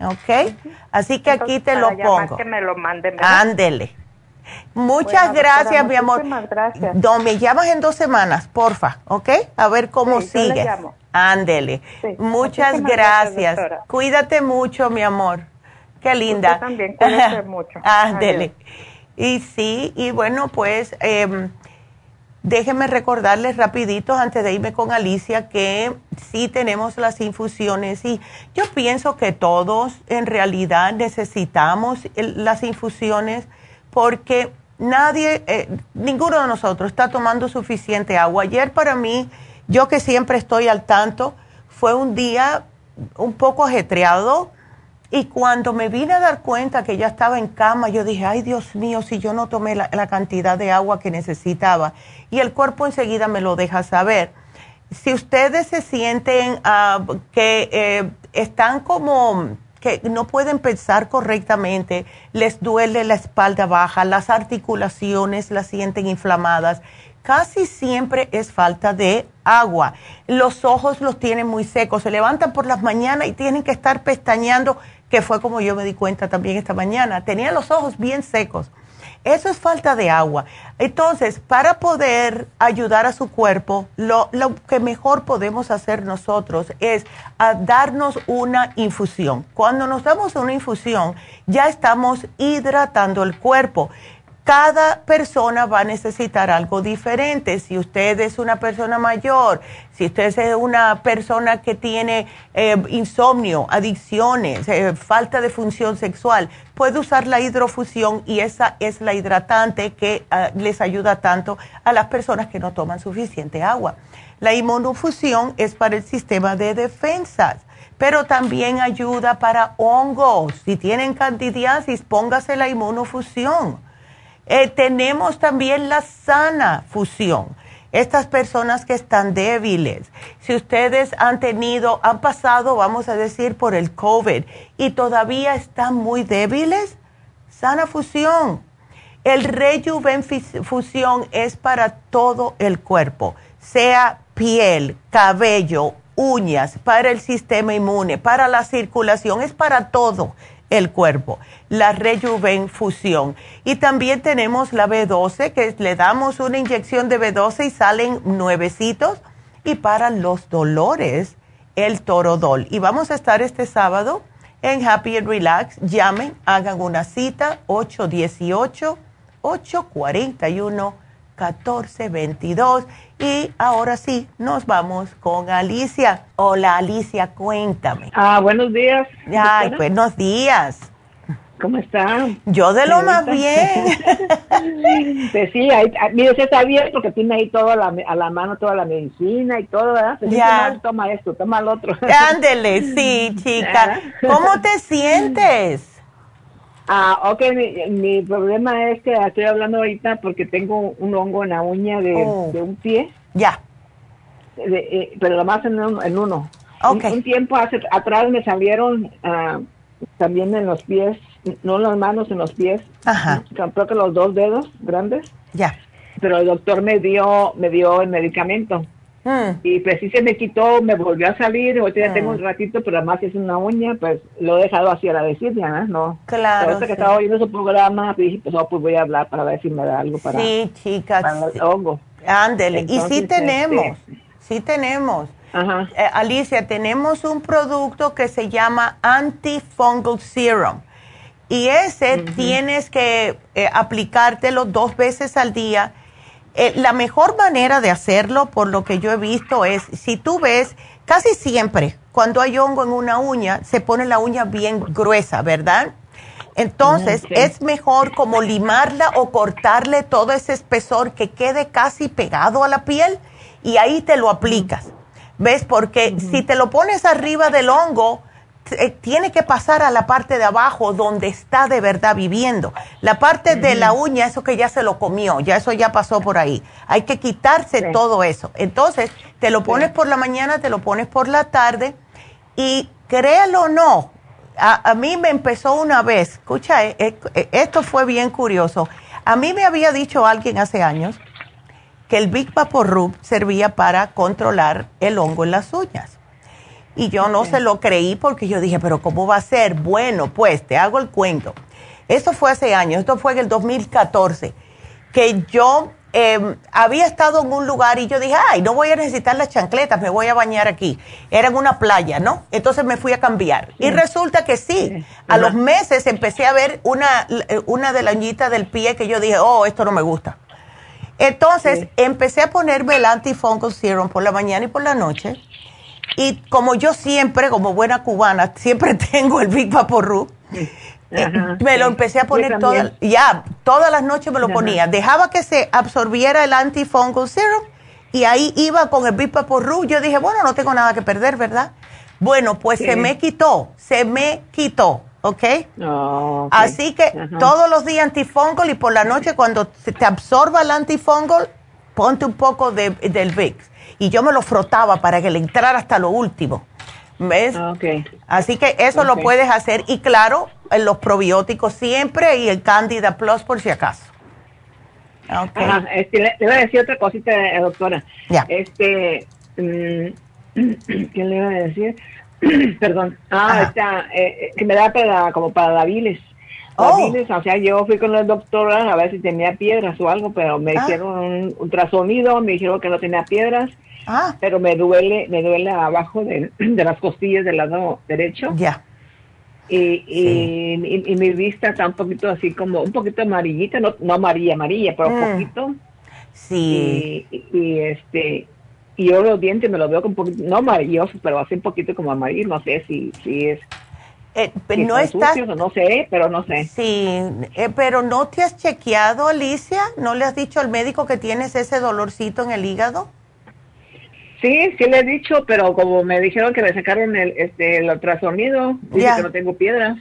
¿Ok? Así que aquí te lo pongo. que me lo mande. Ándele. Muchas gracias, mi amor. gracias. me llamas en dos semanas, porfa, ¿ok? A ver cómo sigue. Ándele. Muchas gracias. Cuídate mucho, mi amor. Qué linda. Usted también, cuídese mucho. Ándele. Y sí, y bueno, pues eh, déjenme recordarles rapidito antes de irme con Alicia que sí tenemos las infusiones y yo pienso que todos en realidad necesitamos las infusiones porque nadie, eh, ninguno de nosotros está tomando suficiente agua. Ayer para mí, yo que siempre estoy al tanto, fue un día un poco ajetreado y cuando me vine a dar cuenta que ya estaba en cama, yo dije, ay Dios mío, si yo no tomé la, cantidad de agua que necesitaba. Y el cuerpo enseguida me lo deja saber. Si ustedes se sienten ah, que eh, están como que no pueden pensar correctamente, les duele la espalda baja, las articulaciones las sienten inflamadas, casi siempre es falta de agua. Los ojos los tienen muy secos, se levantan por las mañanas y tienen que estar pestañeando que fue como yo me di cuenta también esta mañana. Tenía los ojos bien secos. Eso es falta de agua. Entonces, para poder ayudar a su cuerpo, lo, que mejor podemos hacer nosotros es darnos una infusión. Cuando nos damos una infusión, ya estamos hidratando el cuerpo cada persona va a necesitar algo diferente. Si usted es una persona mayor, si usted es una persona que tiene eh, insomnio, adicciones, eh, falta de función sexual, puede usar la hidrofusión y esa es la hidratante que ah, les ayuda tanto a las personas que no toman suficiente agua. La inmunofusión es para el sistema de defensas pero también ayuda para hongos. Si tienen candidiasis, póngase la inmunofusión eh, tenemos también la sana fusión. Estas personas que están débiles, si ustedes han tenido, han pasado, vamos a decir, por el COVID y todavía están muy débiles, sana fusión. El rejuven fusión es para todo el cuerpo, sea piel, cabello, uñas, para el sistema inmune, para la circulación, es para todo el cuerpo, la Rejuven Fusión. Y también tenemos la B12, que le damos una inyección de B12 y salen nuevecitos. Y para los dolores, el Torodol. Y vamos a estar este sábado en Happy and Relax. Llamen, hagan una cita, 818-841. 1422. Y ahora sí, nos vamos con Alicia. Hola Alicia, cuéntame. Ah, buenos días. Ay, buenos días. ¿Cómo está? Yo de lo más bien. pues sí, ahí, ah, mire, usted está bien porque tiene ahí todo a la, a la mano, toda la medicina y todo, ¿verdad? ya. toma esto, toma el otro. Ándele, sí, chica. ¿Cómo te sientes? Ah, ok, mi, problema es que estoy hablando ahorita porque tengo un hongo en la uña de, oh. un pie. Ya. Eh, pero lo más en, en uno. Okay. Un, tiempo hace, atrás me salieron uh, también en los pies, no en las manos, en los pies. Ajá. Creo que los dos dedos grandes. Ya. Pero el doctor me dio, me dio el medicamento. Y pues sí se me quitó, me volvió a salir, ahorita ya tengo un mm. ratito, pero además es una uña, pues lo he dejado así a la decir, ¿no? no. Claro. Pero que estaba oyendo su programa, dije, pues, oh, pues voy a hablar para ver si me da algo para, sí, chicas. para el hongo. Ándele, y sí tenemos, sí tenemos. Ajá. Eh, Alicia, tenemos un producto que se llama Antifungal Serum. Y ese tienes que eh, aplicártelo dos veces al día eh, la mejor manera de hacerlo, por lo que yo he visto, es si tú ves, casi siempre, cuando hay hongo en una uña, se pone la uña bien gruesa, ¿verdad? Entonces, es mejor como limarla o cortarle todo ese espesor que quede casi pegado a la piel y ahí te lo aplicas. ¿Ves? Porque si te lo pones arriba del hongo, tiene que pasar a la parte de abajo donde está de verdad viviendo. La parte de la uña, eso que ya se lo comió, ya eso ya pasó por ahí. Hay que quitarse todo eso. Entonces, te lo pones por la mañana, te lo pones por la tarde y créalo o no, a, mí me empezó una vez, escucha, eh, eh, esto fue bien curioso. A mí me había dicho alguien hace años que el Big Rub servía para controlar el hongo en las uñas. Y yo no se lo creí porque yo dije, pero ¿cómo va a ser? Bueno, pues te hago el cuento. Esto fue hace años, esto fue en el 2014, que yo em, había estado en un lugar y yo dije, ay, no voy a necesitar las chancletas, me voy a bañar aquí. Era en una playa, ¿no? Entonces me fui a cambiar. Y resulta que sí, a los meses empecé a ver una, una de las uñitas del pie que yo dije, oh, esto no me gusta. Entonces empecé a ponerme el antifungal serum por la mañana y por la noche y como yo siempre, como buena cubana, siempre tengo el Big Vaporru, eh, me lo empecé a poner todas, ya, todas las noches me lo ponía. Dejaba que se absorbiera el antifungal serum y ahí iba con el Big Vaporru. Yo dije, bueno, no tengo nada que perder, ¿verdad? Bueno, pues se me quitó, se me quitó, ¿ok? Oh, Así que todos los días antifungal y por la noche cuando te absorba el antifungal, ponte un poco de, del Vicks y yo me lo frotaba para que le entrara hasta lo último. ¿Ves? Ah, okay. Así que eso lo puedes hacer y claro, en los probióticos siempre y el Candida Plus por si acaso. Okay. Ajá, este, le, voy a decir otra cosita, eh, doctora. Ya. Este, mm, ¿qué le iba a decir? Perdón. Ah, está, eh, eh, que me da para, como para la bilis. Oh. o sea, yo fui con el doctor a ver si tenía piedras o algo, pero me ah. hicieron un ultrasonido, me dijeron que no tenía piedras, ah. pero me duele, me duele abajo de, las costillas del lado derecho. Ya. Y, y, mi vista está un poquito así como, un poquito amarillita, no, no amarilla, amarilla, pero un mm. poquito. Sí. Y, este, y yo los dientes me los veo con un poquito, no amarillosos, pero así un poquito como amarillo, no sé si, si es eh, no está. no sé, pero no sé. Sí, eh, pero no te has chequeado, Alicia. ¿No le has dicho al médico que tienes ese dolorcito en el hígado? Sí, sí le he dicho, pero como me dijeron que me sacaron el, este, el ultrasonido, dice que no tengo piedras.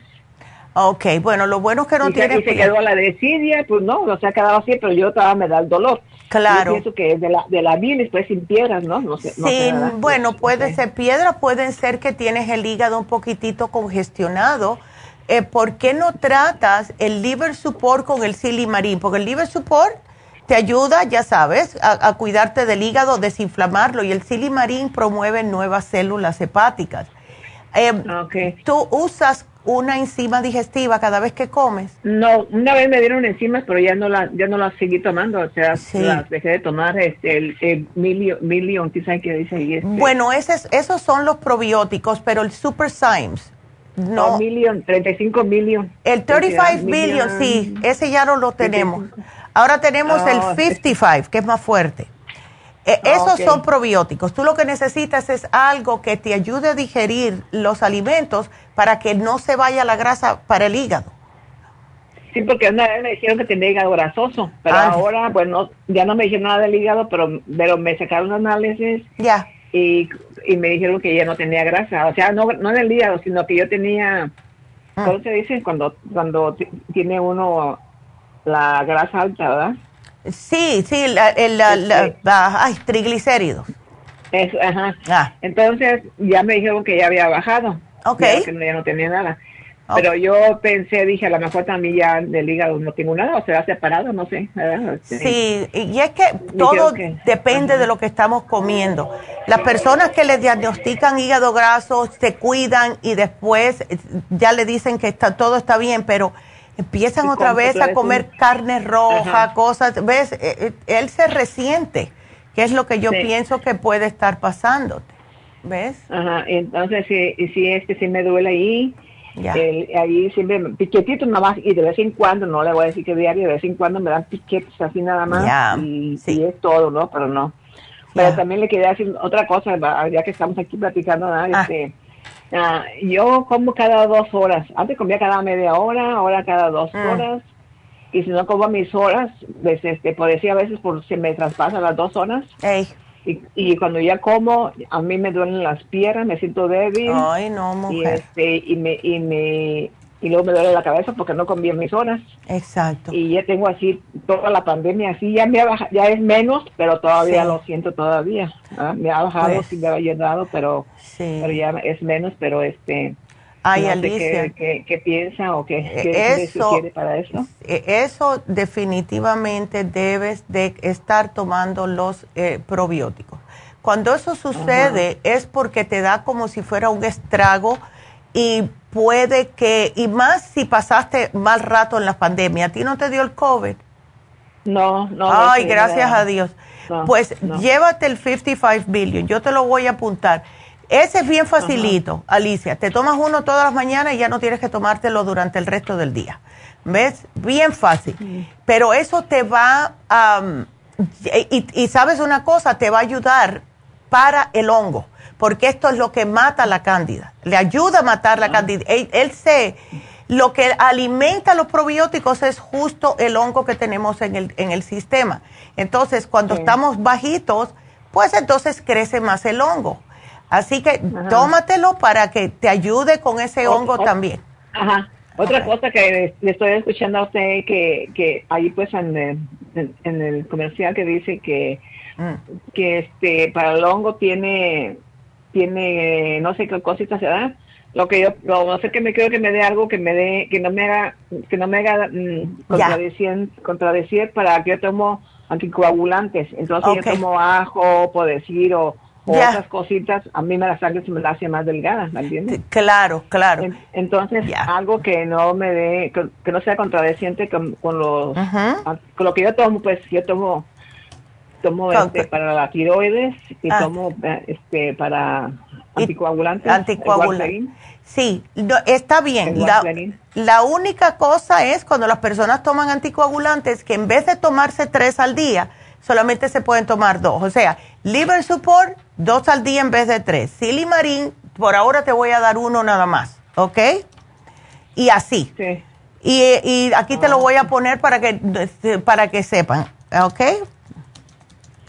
Ok, bueno, lo bueno es que no tiene. Y se quedó la desidia, pues no, no se ha quedado así, pero yo todavía me da el dolor. Claro. Yo pienso que es de la, de la bilis, pues sin piedras, ¿no? no, sé, sí, bueno, puede ser piedra, pueden ser que tienes el hígado un poquitito congestionado. Eh, ¿Por qué no tratas el liver support con el silimarín? Porque el liver support te ayuda, ya sabes, a, cuidarte del hígado, desinflamarlo, y el silimarín promueve nuevas células hepáticas. Eh, okay. ¿Tú usas una enzima digestiva cada vez que comes? No, una vez me dieron enzimas, pero ya no la, ya no las seguí tomando, o sea, las dejé de tomar, este, el, el million, quizás que dice. Este. Bueno, esos, esos son los probióticos, pero el Super Symes. No, oh, million, 35 million. El 35 billion, sí, ese ya no lo tenemos. Ahora tenemos el 55, que es más fuerte. E, esos son probióticos. Tú lo que necesitas es algo que te ayude a digerir los alimentos para que no se vaya la grasa para el hígado. Sí, porque una vez me dijeron que tenía hígado grasoso, pero ah. ahora, bueno, ya no me dijeron nada del hígado, pero, pero me sacaron análisis. Ya. Y, y me dijeron que ya no tenía grasa. O sea, no, no en el hígado, sino que yo tenía, ah. ¿cómo se dice? Cuando, cuando tiene uno la grasa alta, ¿verdad? Sí, sí, la, la, ay, triglicéridos. Eso, ajá. Ah. Entonces ya me dijeron que ya había bajado. Ok. que ya no tenía nada. Pero yo pensé, dije, a lo mejor también ya del hígado no tengo nada, o se ha separado, no sé. Sí, y es que todo depende de lo que estamos comiendo. Las personas que les diagnostican hígado graso se cuidan y después eh, ya le dicen que está, todo está bien, pero empiezan otra vez a comer carne roja, cosas, ¿ves? Eh, eh, él se resiente, que es lo que yo pienso que puede estar pasándote, ¿ves? Ajá, entonces sí, sí es que sí me duele ahí ahí siempre piquetitos nada más y de vez en cuando, no le voy a decir que diario, de vez en cuando me dan piquetes así nada más y, sí. es todo, ¿no? Pero no. Pero también le quería decir otra cosa, ya que estamos aquí platicando, ¿no? Ah. Este, ah, yo como cada dos horas, antes comía cada media hora, ahora cada dos mm. horas, y si no como mis horas, pues, este, por decir a veces por, se me traspasan las dos horas. Y, y, cuando ya como, a mí me duelen las piernas, me siento débil. Ay, no, mujer. Y, este, y, me, y, me, y luego me duele la cabeza porque no comí en mis horas. Exacto. Y ya tengo así toda la pandemia, así ya me ha bajado, ya es menos, pero todavía lo siento todavía. ¿ah? Me ha bajado, pues, sí me ha llenado, pero, pero ya es menos, pero este Ay, Alicia. Qué, piensa o qué, qué eso, para eso? E, eso definitivamente debes de estar tomando los eh, probióticos. Cuando eso sucede es porque te da como si fuera un estrago y puede que, y más si pasaste mal rato en la pandemia, ¿a ti no te dio el COVID? No, no. Ay, gracias a Dios. pues llévate el 55 billion, yo te lo voy a apuntar ese es bien facilito, Alicia. Te tomas uno todas las mañanas y ya no tienes que tomártelo durante el resto del día. ¿Ves? Bien fácil. Pero eso te va a... y, sabes una cosa, te va a ayudar para el hongo, porque esto es lo que mata la cándida. Le ayuda a matar la ah. cándida. Él, se... Lo que alimenta los probióticos es justo el hongo que tenemos en el, en el sistema. Entonces, cuando estamos bajitos, pues entonces crece más el hongo. Así que tómatelo para que te ayude con ese hongo también. Ajá. Otra cosa que le estoy escuchando a usted que, que ahí pues en, en, el comercial que dice que, mm. que este para el hongo tiene tiene no sé qué cositas se da lo que yo no sé que me creo que me dé algo que me dé que no me haga que no me haga mm, contradecir, contradecir para que yo tomo anticoagulantes. Entonces yo tomo ajo por decir o o otras cositas, a mí me la sangre se me la hace más delgada, ¿me entiendes? Claro, claro. entonces, algo que no me dé, que, no sea contradeciente con, los, con lo que yo tomo, pues yo tomo, tomo este, para la tiroides y ah. tomo eh, este para anticoagulantes. Anticoagulantes. Sí, está bien. La, la, única cosa es cuando las personas toman anticoagulantes que en vez de tomarse tres al día, solamente se pueden tomar dos. O sea, liver support, dos al día en vez de tres. Silimarín, por ahora te voy a dar uno nada más, ¿ok? Y así. Sí. Y, y aquí te lo voy a poner para que, para que sepan, ¿ok?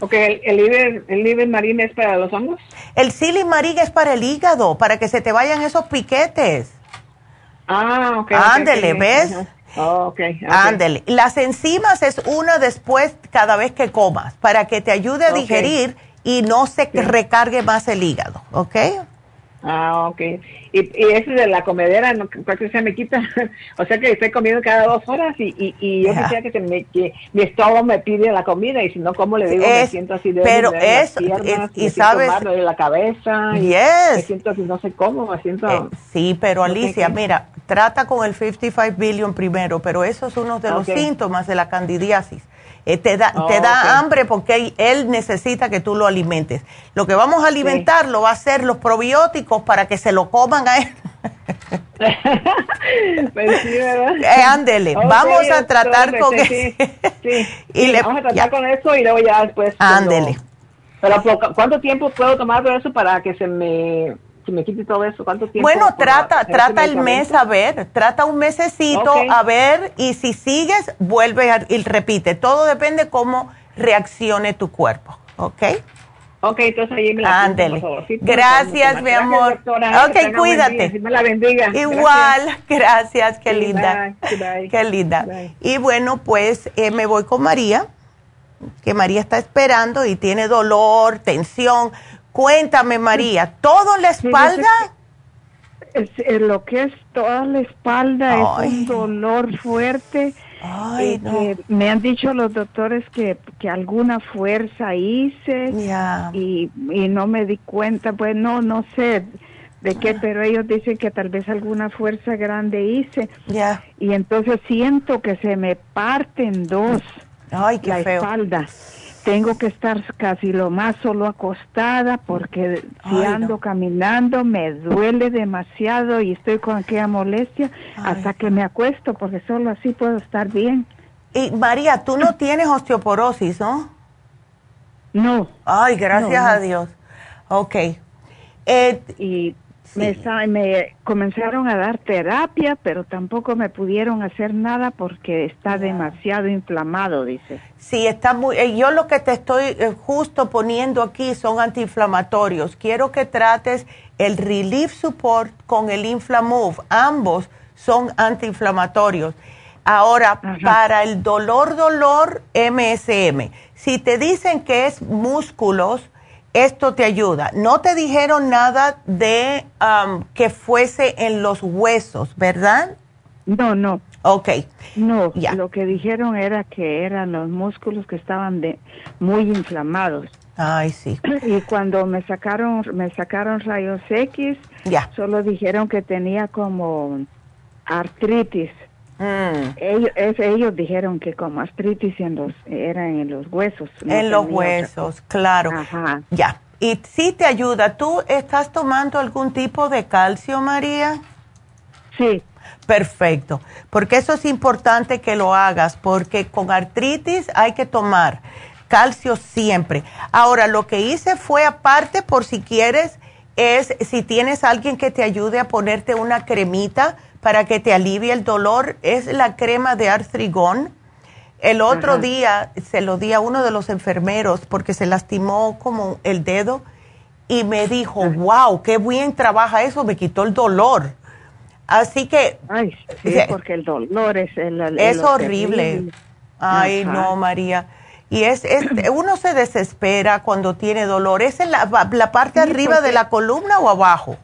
Ok, ¿el, liver, el liver marín es para los hongos? El silimarín es para el hígado, para que se te vayan esos piquetes. Ah, ok. Ándele, ¿ves? Oh, okay, Ándele. Las enzimas es una después cada vez que comas, para que te ayude a digerir y no se recargue más el hígado, ¿ok? Ah, ok. Y, y ese de la comedera, no, que se me quita. o sea que estoy comiendo cada dos horas y, y, y yo quisiera que, se me, que mi estómago me pide la comida y si no, como le digo? me siento así de Pero es, y sabes. de la cabeza. Y Me siento así, no sé cómo, me siento. Eh, sí, pero Alicia, mira, trata con el 55 billion primero, pero eso es uno de los síntomas de la candidiasis eh, te da, te da hambre porque él necesita que tú lo alimentes. Lo que vamos a alimentarlo va a ser los probióticos para que se lo coman a él. pues sí. Eh, ándele, vamos a tratar con eso. Sí, sí. y le, vamos a tratar con eso y luego ya después. Ándele. Pero, ¿cuánto tiempo puedo tomar de eso para que se me si me quite todo eso, ¿cuánto tiempo? Bueno, trata, trata el mes a ver, trata un mesecito a ver y si sigues, vuelve y repite. Todo depende cómo reaccione tu cuerpo, ¿ok? Ok, entonces ahí me la Ándele. Gracias, mi amor. ok, cuídate. Me la bendiga. Igual, gracias, qué linda. Qué linda. Y bueno, pues eh, me voy con María, que María está esperando y tiene dolor, tensión. Cuéntame, María, ¿todo la espalda? Es, lo que es toda la espalda es un dolor fuerte. Ay, no. me han dicho los doctores que, que alguna fuerza hice y, y, no me di cuenta, pues no, no sé de qué, ah. pero ellos dicen que tal vez alguna fuerza grande hice. Y entonces siento que se me parte en dos Ay, qué la espalda tengo que estar casi lo más solo acostada porque si ando caminando me duele demasiado y estoy con aquella molestia hasta que me acuesto porque solo así puedo estar bien. Y María, tú no tienes osteoporosis, ¿no? No. Ay, gracias a Dios. Ok. Eh, y me, me, comenzaron a dar terapia, pero tampoco me pudieron hacer nada porque está demasiado inflamado, dice. Sí, está muy... Eh, yo lo que te estoy eh, justo poniendo aquí son antiinflamatorios. Quiero que trates el Relief Support con el Inflamove. Ambos son antiinflamatorios. Ahora, para el dolor, dolor, MSM. Si te dicen que es músculos, esto te ayuda. No te dijeron nada de um, que fuese en los huesos, ¿verdad? No, no. Ok. No, lo que dijeron era que eran los músculos que estaban de, muy inflamados. Ay, sí. Y cuando me sacaron, me sacaron rayos X, ya. solo dijeron que tenía como artritis. Mm. Ellos, ellos dijeron que como artritis en los, era en los huesos. en los huesos, claro. Ajá. Ya. Y sí te ayuda. ¿Tú estás tomando algún tipo de calcio, María? Sí. Perfecto. Porque eso es importante que lo hagas, porque con artritis hay que tomar calcio siempre. Ahora, lo que hice fue aparte, por si quieres, es si tienes alguien que te ayude a ponerte una cremita para que te alivie el dolor es la crema de artrigón. El otro día se lo di a uno de los enfermeros porque se lastimó como el dedo y me dijo, wow, qué bien trabaja eso, me quitó el dolor. Así que... Ay, sí, porque el dolor es el... es horrible. Ay, no, María. Y es, es, uno se desespera cuando tiene dolor. ¿Es en la, la parte arriba de la columna o abajo?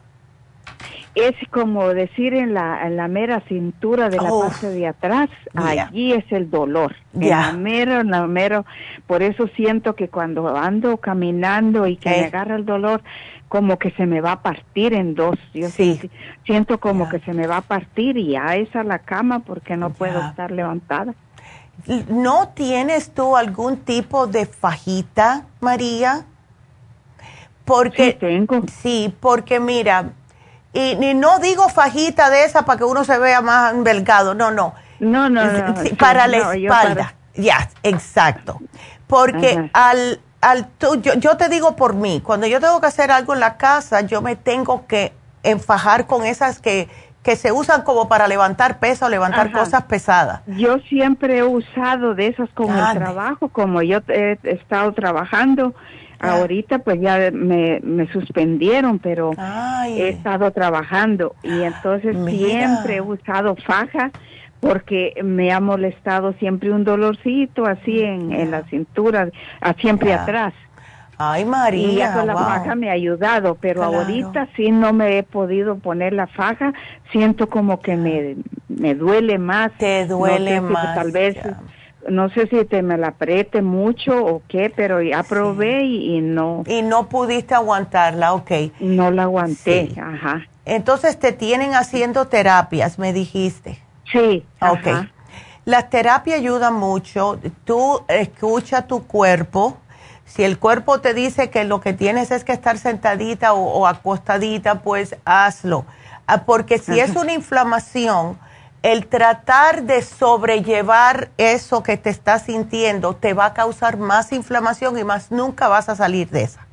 Es como decir en la, en la mera cintura de la parte de atrás, allí es el dolor. En la mero, en la mero, por eso siento que cuando ando caminando y que me agarra el dolor, como que se me va a partir en dos. Yo sí. siento como que se me va a partir y ya es a la cama porque no puedo estar levantada. ¿No tienes tú algún tipo de fajita, María? Porque, sí, tengo. Sí, porque mira, y ni no digo fajita de esa para que uno se vea más delgado, no, no. No, no, para la espalda. Ya, exacto. Porque al, al yo, yo te digo por mí, cuando yo tengo que hacer algo en la casa, yo me tengo que enfajar con esas que, que se usan como para levantar peso levantar cosas pesadas. Yo siempre he usado de esas con el trabajo, como yo he estado trabajando Ahorita pues ya me, me suspendieron, pero he estado trabajando y entonces siempre he usado faja porque me ha molestado siempre un dolorcito así en, en la cintura, siempre atrás. Ay, María. Y la faja me ha ayudado, pero ahorita sí no me he podido poner la faja. Siento como que me, me duele más. Te duele más. tal vez no sé si te me la apriete mucho o qué, pero ya probé y, no. Y no pudiste aguantarla, ok. No la aguanté, ajá. Entonces te tienen haciendo terapias, me dijiste. Sí, ok. Las terapias ayudan mucho. Tú escucha tu cuerpo. Si el cuerpo te dice que lo que tienes es que estar sentadita o acostadita, pues hazlo Ah, porque si es una inflamación, el tratar de sobrellevar eso que te estás sintiendo te va a causar más inflamación y más nunca vas a salir de esa.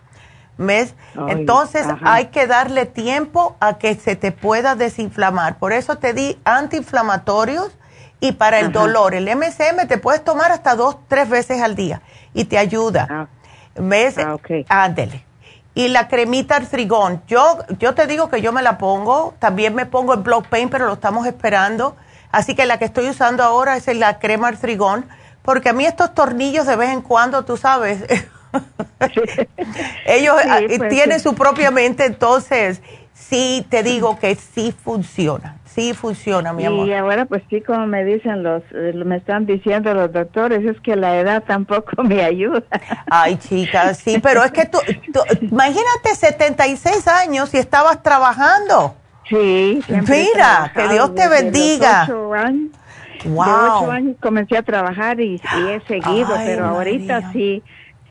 ¿Ves? Entonces hay que darle tiempo a que se te pueda desinflamar. Por eso te di antiinflamatorios y para el dolor. El MSM te puedes tomar hasta dos, tres veces al día y te ayuda. Ah. ¿Ves? Ah, Ándele. Y la cremita artrigón. Yo, yo te digo que yo me la pongo. También me pongo el Block Pain, pero lo estamos esperando. Así que la que estoy usando ahora es la crema artrigón. Porque a mí estos tornillos de vez en cuando, tú sabes, ellos ah, pues tienen su propia mente. Entonces, sí te digo que sí funciona sí funciona, mi amor. Y ahora pues sí, como me dicen los, eh, me están diciendo los doctores, es que la edad tampoco me ayuda. Ay, chicas, sí, pero es que tú, imagínate 76 años y estabas trabajando. Sí. Mira, que Dios te bendiga. Años, wow. De ocho años comencé a trabajar y, he seguido, pero ahorita sí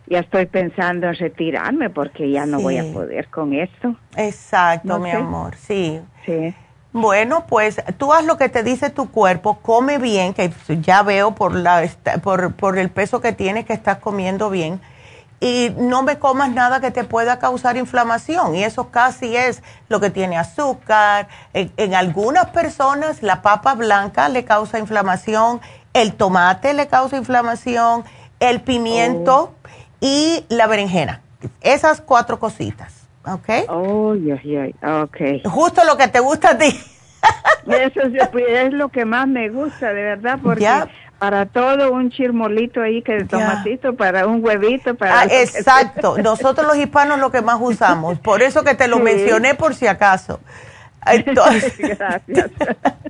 ya estoy pensando en retirarme porque ya no voy a poder con esto. Exacto, mi amor, sí. Sí. Bueno, pues tú haz lo que te dice tu cuerpo, come bien, que ya veo por, la, por, por el peso que tienes que estás comiendo bien, y no me comas nada que te pueda causar inflamación, y eso casi es lo que tiene azúcar. En, algunas personas la papa blanca le causa inflamación, el tomate le causa inflamación, el pimiento oh. y la berenjena. Esas cuatro cositas. ¿Ok? Oh, yeah, yeah. ok. Justo lo que te gusta a ti. Eso es, lo que más me gusta, de verdad, porque para todo un chirmolito ahí que de tomatito, para un huevito, para... Ah, exacto, nosotros los hispanos lo que más usamos, por eso que te lo mencioné por si acaso. Gracias.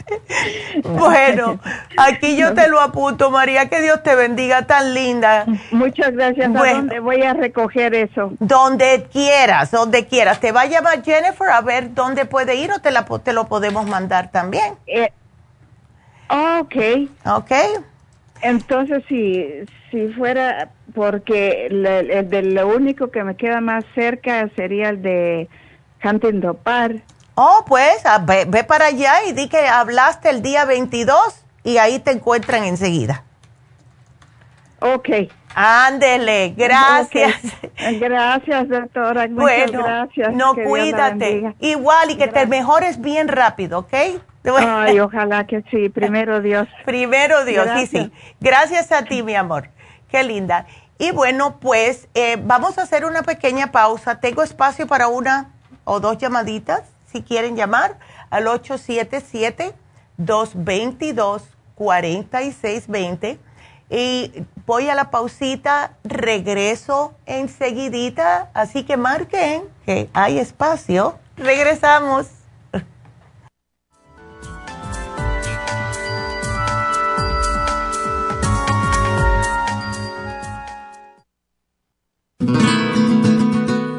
bueno, aquí yo te lo apunto, María, que Dios te bendiga, tan linda. Muchas gracias. ¿A dónde voy a recoger eso? Donde quieras, donde quieras. Te va a llamar Jennifer a ver dónde puede ir o te, la, te lo podemos mandar también. Eh, ok. Ok. Entonces, si, si fuera, porque el, de lo único que me queda más cerca sería el de Huntington Park. Oh, pues ah, ve, para allá y di que hablaste el día 22 y ahí te encuentran enseguida. Ok. Ándele, gracias. Gracias, doctora. bueno, gracias. No, cuídate. Igual y que te mejores bien rápido, ¿ok? Ay, ojalá que sí. Primero Dios. Primero Dios, sí, sí. Gracias a ti, mi amor. Qué linda. Y bueno, pues eh, vamos a hacer una pequeña pausa. Tengo espacio para una o dos llamaditas quieren llamar al 877-222-4620. Y voy a la pausita, regreso enseguidita, así que marquen que hay espacio. Regresamos.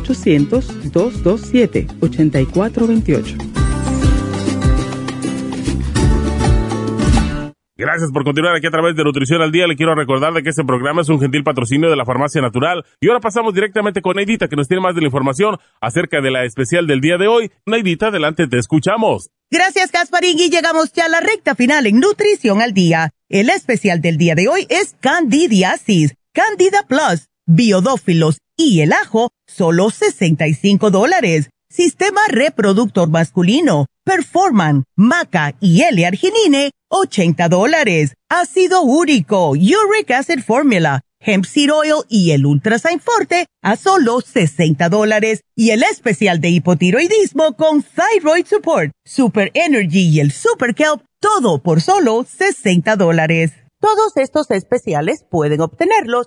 1-800-227-8428. Gracias por continuar aquí a través de Nutrición al Día. Le quiero recordar de que este programa es un gentil patrocinio de la Farmacia Natural. Y ahora pasamos directamente con Neidita, que nos tiene más de la información acerca de la especial del día de hoy. Neidita, adelante, te escuchamos. Gracias, Gasparín. Y llegamos ya a la recta final en Nutrición al Día. El especial del día de hoy es Candidiasis, Candida Plus, Biodófilos y el ajo, solo 65 dólares. Sistema reproductor masculino, Performan, Maca y L-Arginine, 80 dólares. Ácido úrico, Uric Acid Formula, hemp seed oil y el Ultrasign Forte a solo 60 dólares. Y el especial de hipotiroidismo con Thyroid Support, Super Energy y el Super Kelp, todo por solo 60 dólares. Todos estos especiales pueden obtenerlos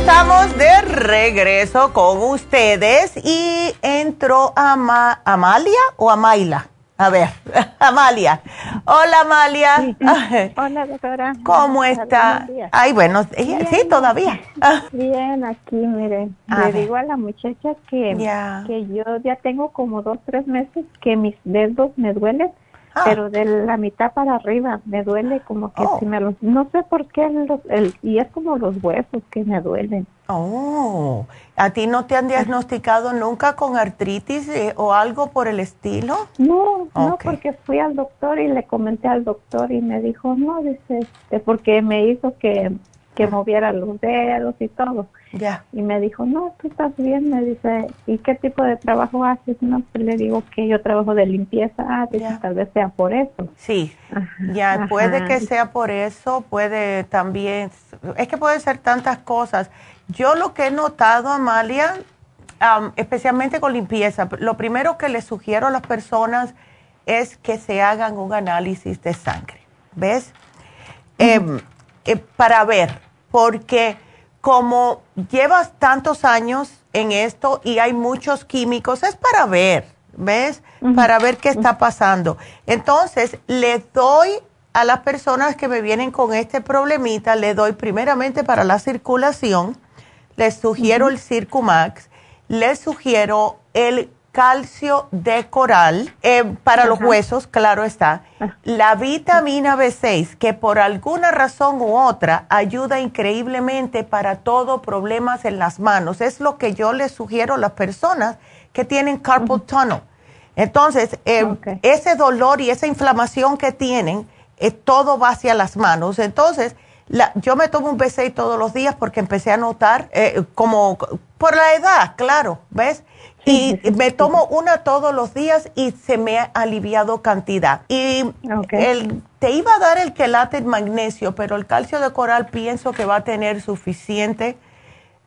Estamos de regreso con ustedes y entró Amalia o Amaila. A ver, Amalia. Hola, Amalia. Hola, doctora. ¿Cómo está? Ay, bueno, sí, todavía. Bien, aquí, miren. le digo a la muchacha que, que yo ya tengo como dos, tres meses que mis dedos me duelen Ah. pero de la mitad para arriba me duele como que si me los no sé por qué el, y es como los huesos que me duelen. Oh a ti no te han diagnosticado nunca con artritis eh, o algo por el estilo no no porque fui al doctor y le comenté al doctor y me dijo no dice este, porque me hizo que que moviera los dedos y todo. Ya. Y me dijo, no, tú estás bien, me dice, ¿y qué tipo de trabajo haces? No, pues le digo que yo trabajo de limpieza, ah, tal vez sea por eso. Sí, ya, puede que sea por eso, puede también, es que puede ser tantas cosas. Yo lo que he notado, Amalia, especialmente con limpieza, lo primero que le sugiero a las personas es que se hagan un análisis de sangre, ¿ves? Em, eh, para ver porque como llevas tantos años en esto y hay muchos químicos, es para ver, ¿ves? Para ver qué está pasando. Entonces, le doy a las personas que me vienen con este problemita, le doy primeramente para la circulación, les sugiero el Circumax, les sugiero el calcio de coral eh, para los huesos, claro está. Ah. La vitamina B6, que por alguna razón u otra ayuda increíblemente para todo problemas en las manos. Es lo que yo les sugiero a las personas que tienen carpal tunnel. Entonces, eh, ese dolor y esa inflamación que tienen, eh, todo va hacia las manos. Entonces, la, yo me tomo un B6 todos los días porque empecé a notar, como por la edad, claro, ¿ves? Y me tomo una todos los días y se me ha aliviado cantidad. Y el, te iba a dar el quelate magnesio, pero el calcio de coral pienso que va a tener suficiente.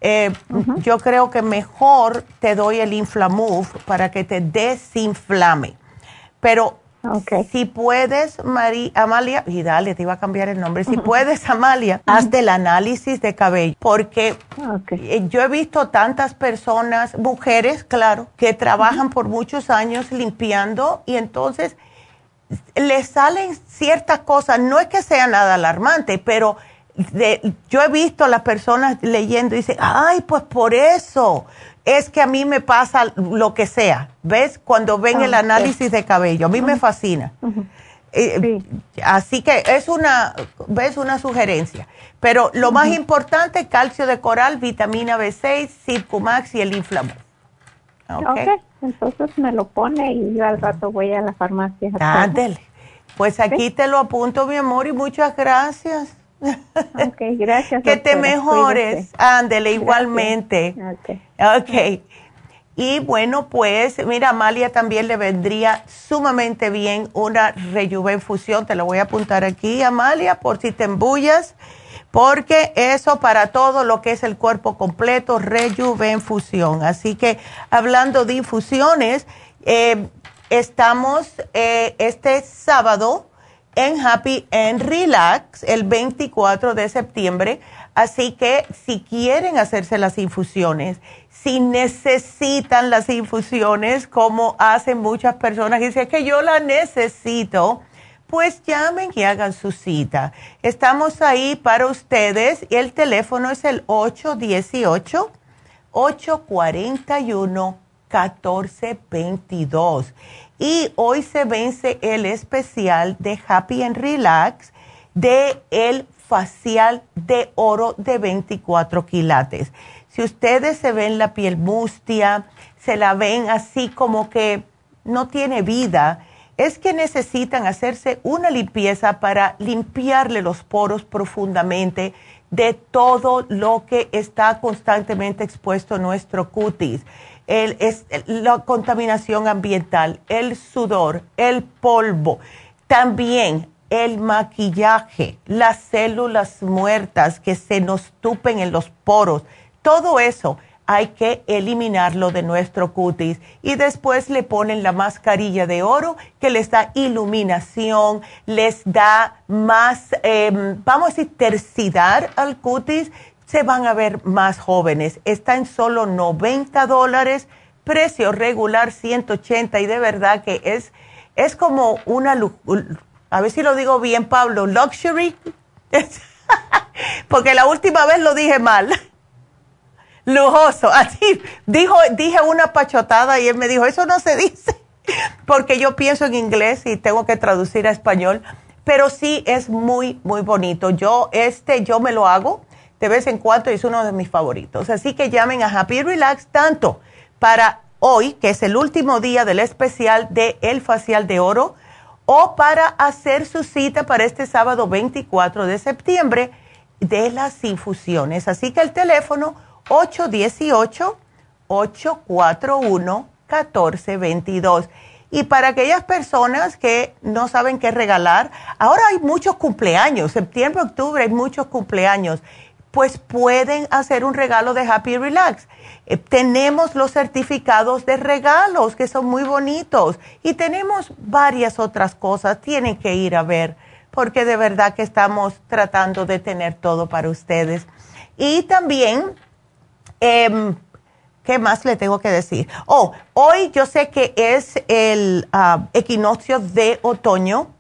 Eh, yo creo que mejor te doy el Inflamove para que te desinflame. Pero si puedes, Amalia, y dale, te iba a cambiar el nombre. Si puedes, Amalia, haz el análisis de cabello. Porque eh, yo he visto tantas personas, mujeres, claro, que trabajan por muchos años limpiando y entonces les salen ciertas cosas. No es que sea nada alarmante, pero yo he visto a las personas leyendo y dicen, ay, pues por eso es que a mí me pasa lo que sea, ¿ves? Cuando ven el ah, análisis de cabello, a mí me fascina. Eh, así que es una, ¿ves? Una sugerencia. Pero lo más importante, calcio de coral, vitamina B6, Circumax y el inflamor. Okay. ok, entonces me lo pone y yo al rato voy a la farmacia. Ándele. Pues aquí te lo apunto, mi amor, y muchas gracias. Ok, gracias. que te mejores. Ándele, igualmente. ok. Y bueno, pues mira, Amalia también le vendría sumamente bien una rejuvenfusión. Te lo voy a apuntar aquí, Amalia, por si te embullas, porque eso para todo lo que es el cuerpo completo, rejuvenfusión. Así que hablando de infusiones, eh, estamos eh, este sábado en Happy and Relax el 24 de septiembre. Así que si quieren hacerse las infusiones, si necesitan las infusiones, como hacen muchas personas y dicen que yo la necesito, pues llamen y hagan su cita. Estamos ahí para ustedes y el teléfono es el 818 841 1422 y hoy se vence el especial de Happy and Relax de el facial de oro de 24 quilates. Si ustedes se ven la piel mustia, se la ven así como que no tiene vida, es que necesitan hacerse una limpieza para limpiarle los poros profundamente de todo lo que está constantemente expuesto nuestro cutis. El, es, la contaminación ambiental, el sudor, el polvo, también el maquillaje, las células muertas que se nos tupen en los poros, todo eso hay que eliminarlo de nuestro cutis y después le ponen la mascarilla de oro que les da iluminación, les da más, em, vamos a decir, tercidad al cutis, se van a ver más jóvenes. Está en solo 90 dólares, precio regular 180 y de verdad que es, es como una, a ver si lo digo bien Pablo, luxury, porque la última vez lo dije mal lujoso. Así dijo, dije una pachotada y él me dijo, eso no se dice, porque yo pienso en inglés y tengo que traducir a español, pero sí es muy, muy bonito. Yo, este, yo me lo hago de vez en cuando y es uno de mis favoritos. Así que llamen a Happy Relax tanto para hoy, que es el último día del especial de El Facial de Oro, o para hacer su cita para este sábado 24 de septiembre de las infusiones. Así que el teléfono 818-841-1422. Y para aquellas personas que no saben qué regalar, ahora hay muchos cumpleaños, septiembre, octubre hay muchos cumpleaños, pues pueden hacer un regalo de Happy Relax. Eh, tenemos los certificados de regalos que son muy bonitos y tenemos varias otras cosas, tienen que ir a ver porque de verdad que estamos tratando de tener todo para ustedes. Y también Em, ¿Qué más le tengo que decir? Oh, hoy yo sé que es el ah, equinoccio de otoño.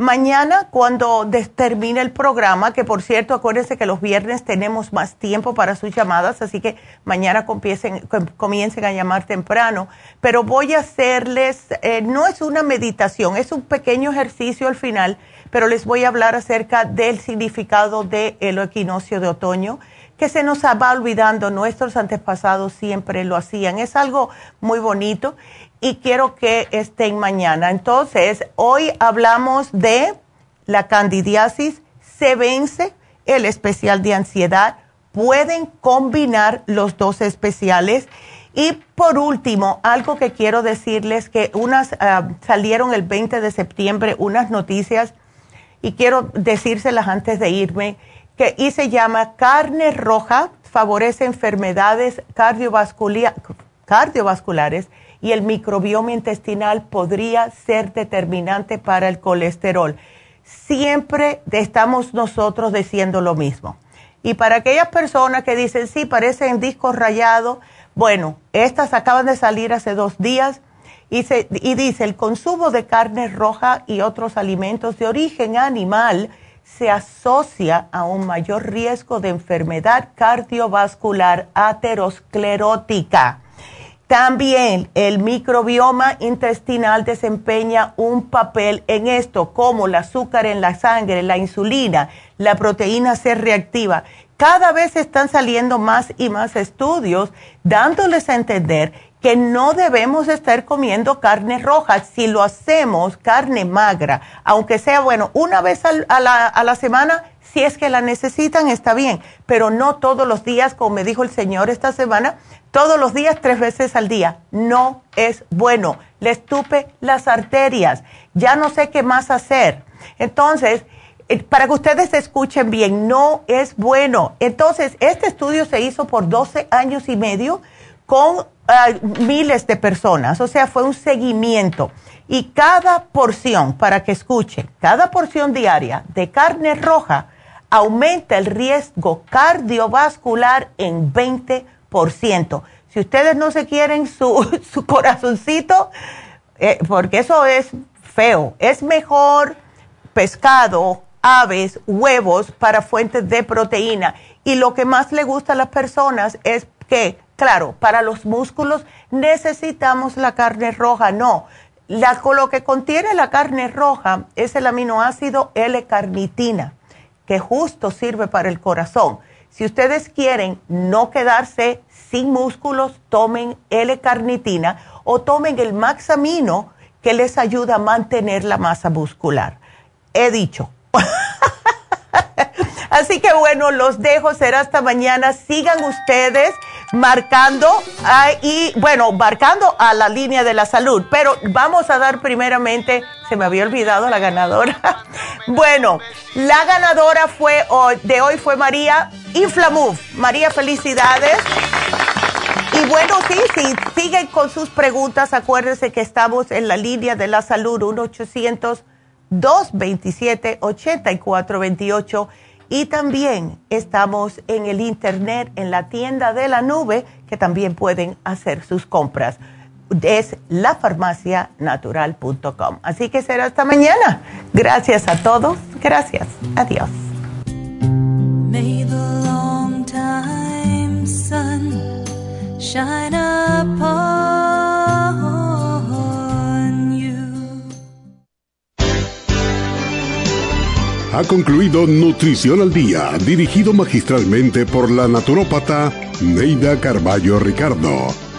Mañana, cuando termine el programa, que por cierto, acuérdense que los viernes tenemos más tiempo para sus llamadas, así que mañana comiencen, a llamar temprano. Pero voy a hacerles, eh, no es una meditación, es un pequeño ejercicio al final, pero les voy a hablar acerca del significado del equinoccio de otoño que se nos va olvidando, nuestros antepasados siempre lo hacían. Es algo muy bonito y quiero que estén mañana. Entonces, hoy hablamos de la candidiasis, se vence el especial de ansiedad, pueden combinar los dos especiales. Y por último, algo que quiero decirles que unas ah, salieron el 20 de septiembre unas noticias y quiero decírselas antes de irme que, y se llama carne roja, favorece enfermedades cardiovasculares y el microbioma intestinal podría ser determinante para el colesterol. Siempre estamos nosotros diciendo lo mismo. Y para aquellas personas que dicen, sí, parecen discos rayados, bueno, estas acaban de salir hace dos días y, y dice, el consumo de carne roja y otros alimentos de origen animal se asocia a un mayor riesgo de enfermedad cardiovascular aterosclerótica. También el microbioma intestinal desempeña un papel en esto, como el azúcar en la sangre, la insulina, la proteína C reactiva. Cada vez están saliendo más y más estudios dándoles a entender que no debemos estar comiendo carne roja. Si lo hacemos, carne magra, aunque sea, bueno, una vez a, la, a la semana, si es que la necesitan, está bien, pero no todos los días, como me dijo el Señor esta semana, todos los días, tres veces al día. No es bueno. Le estupe las arterias. Ya no sé qué más hacer. Entonces, eh, para que ustedes escuchen bien, no es bueno. Entonces, este estudio se hizo por 12 años y medio con miles de personas, o sea, fue un seguimiento. Y cada porción, para que escuchen, cada porción diaria de carne roja aumenta el riesgo cardiovascular en 20%. Si ustedes no se quieren su, su corazoncito, eh, porque eso es feo, es mejor pescado, aves, huevos para fuentes de proteína. Y lo que más le gusta a las personas es que Claro, para los músculos necesitamos la carne roja, no. lo que contiene la carne roja es el aminoácido L-carnitina, que justo sirve para el corazón. Si ustedes quieren no quedarse sin músculos, tomen L-carnitina o tomen el Maxamino que les ayuda a mantener la masa muscular. He dicho. Así que bueno, los dejo, será hasta mañana. Sigan ustedes marcando y bueno, marcando a la línea de la salud. Pero vamos a dar primeramente, se me había olvidado la ganadora. bueno, la ganadora fue de hoy fue María Inflamuf. María, felicidades. Y bueno, sí, sí, siguen con sus preguntas. Acuérdense que estamos en la línea de la salud 1-800-227-8428 y también estamos en el internet, en la tienda de la nube, que también pueden hacer sus compras. Es lafarmacianatural.com. Así que será hasta mañana. Gracias a todos. Gracias. Adiós. Ha concluido Nutrición al Día, dirigido magistralmente por la naturópata Neida Carballo Ricardo.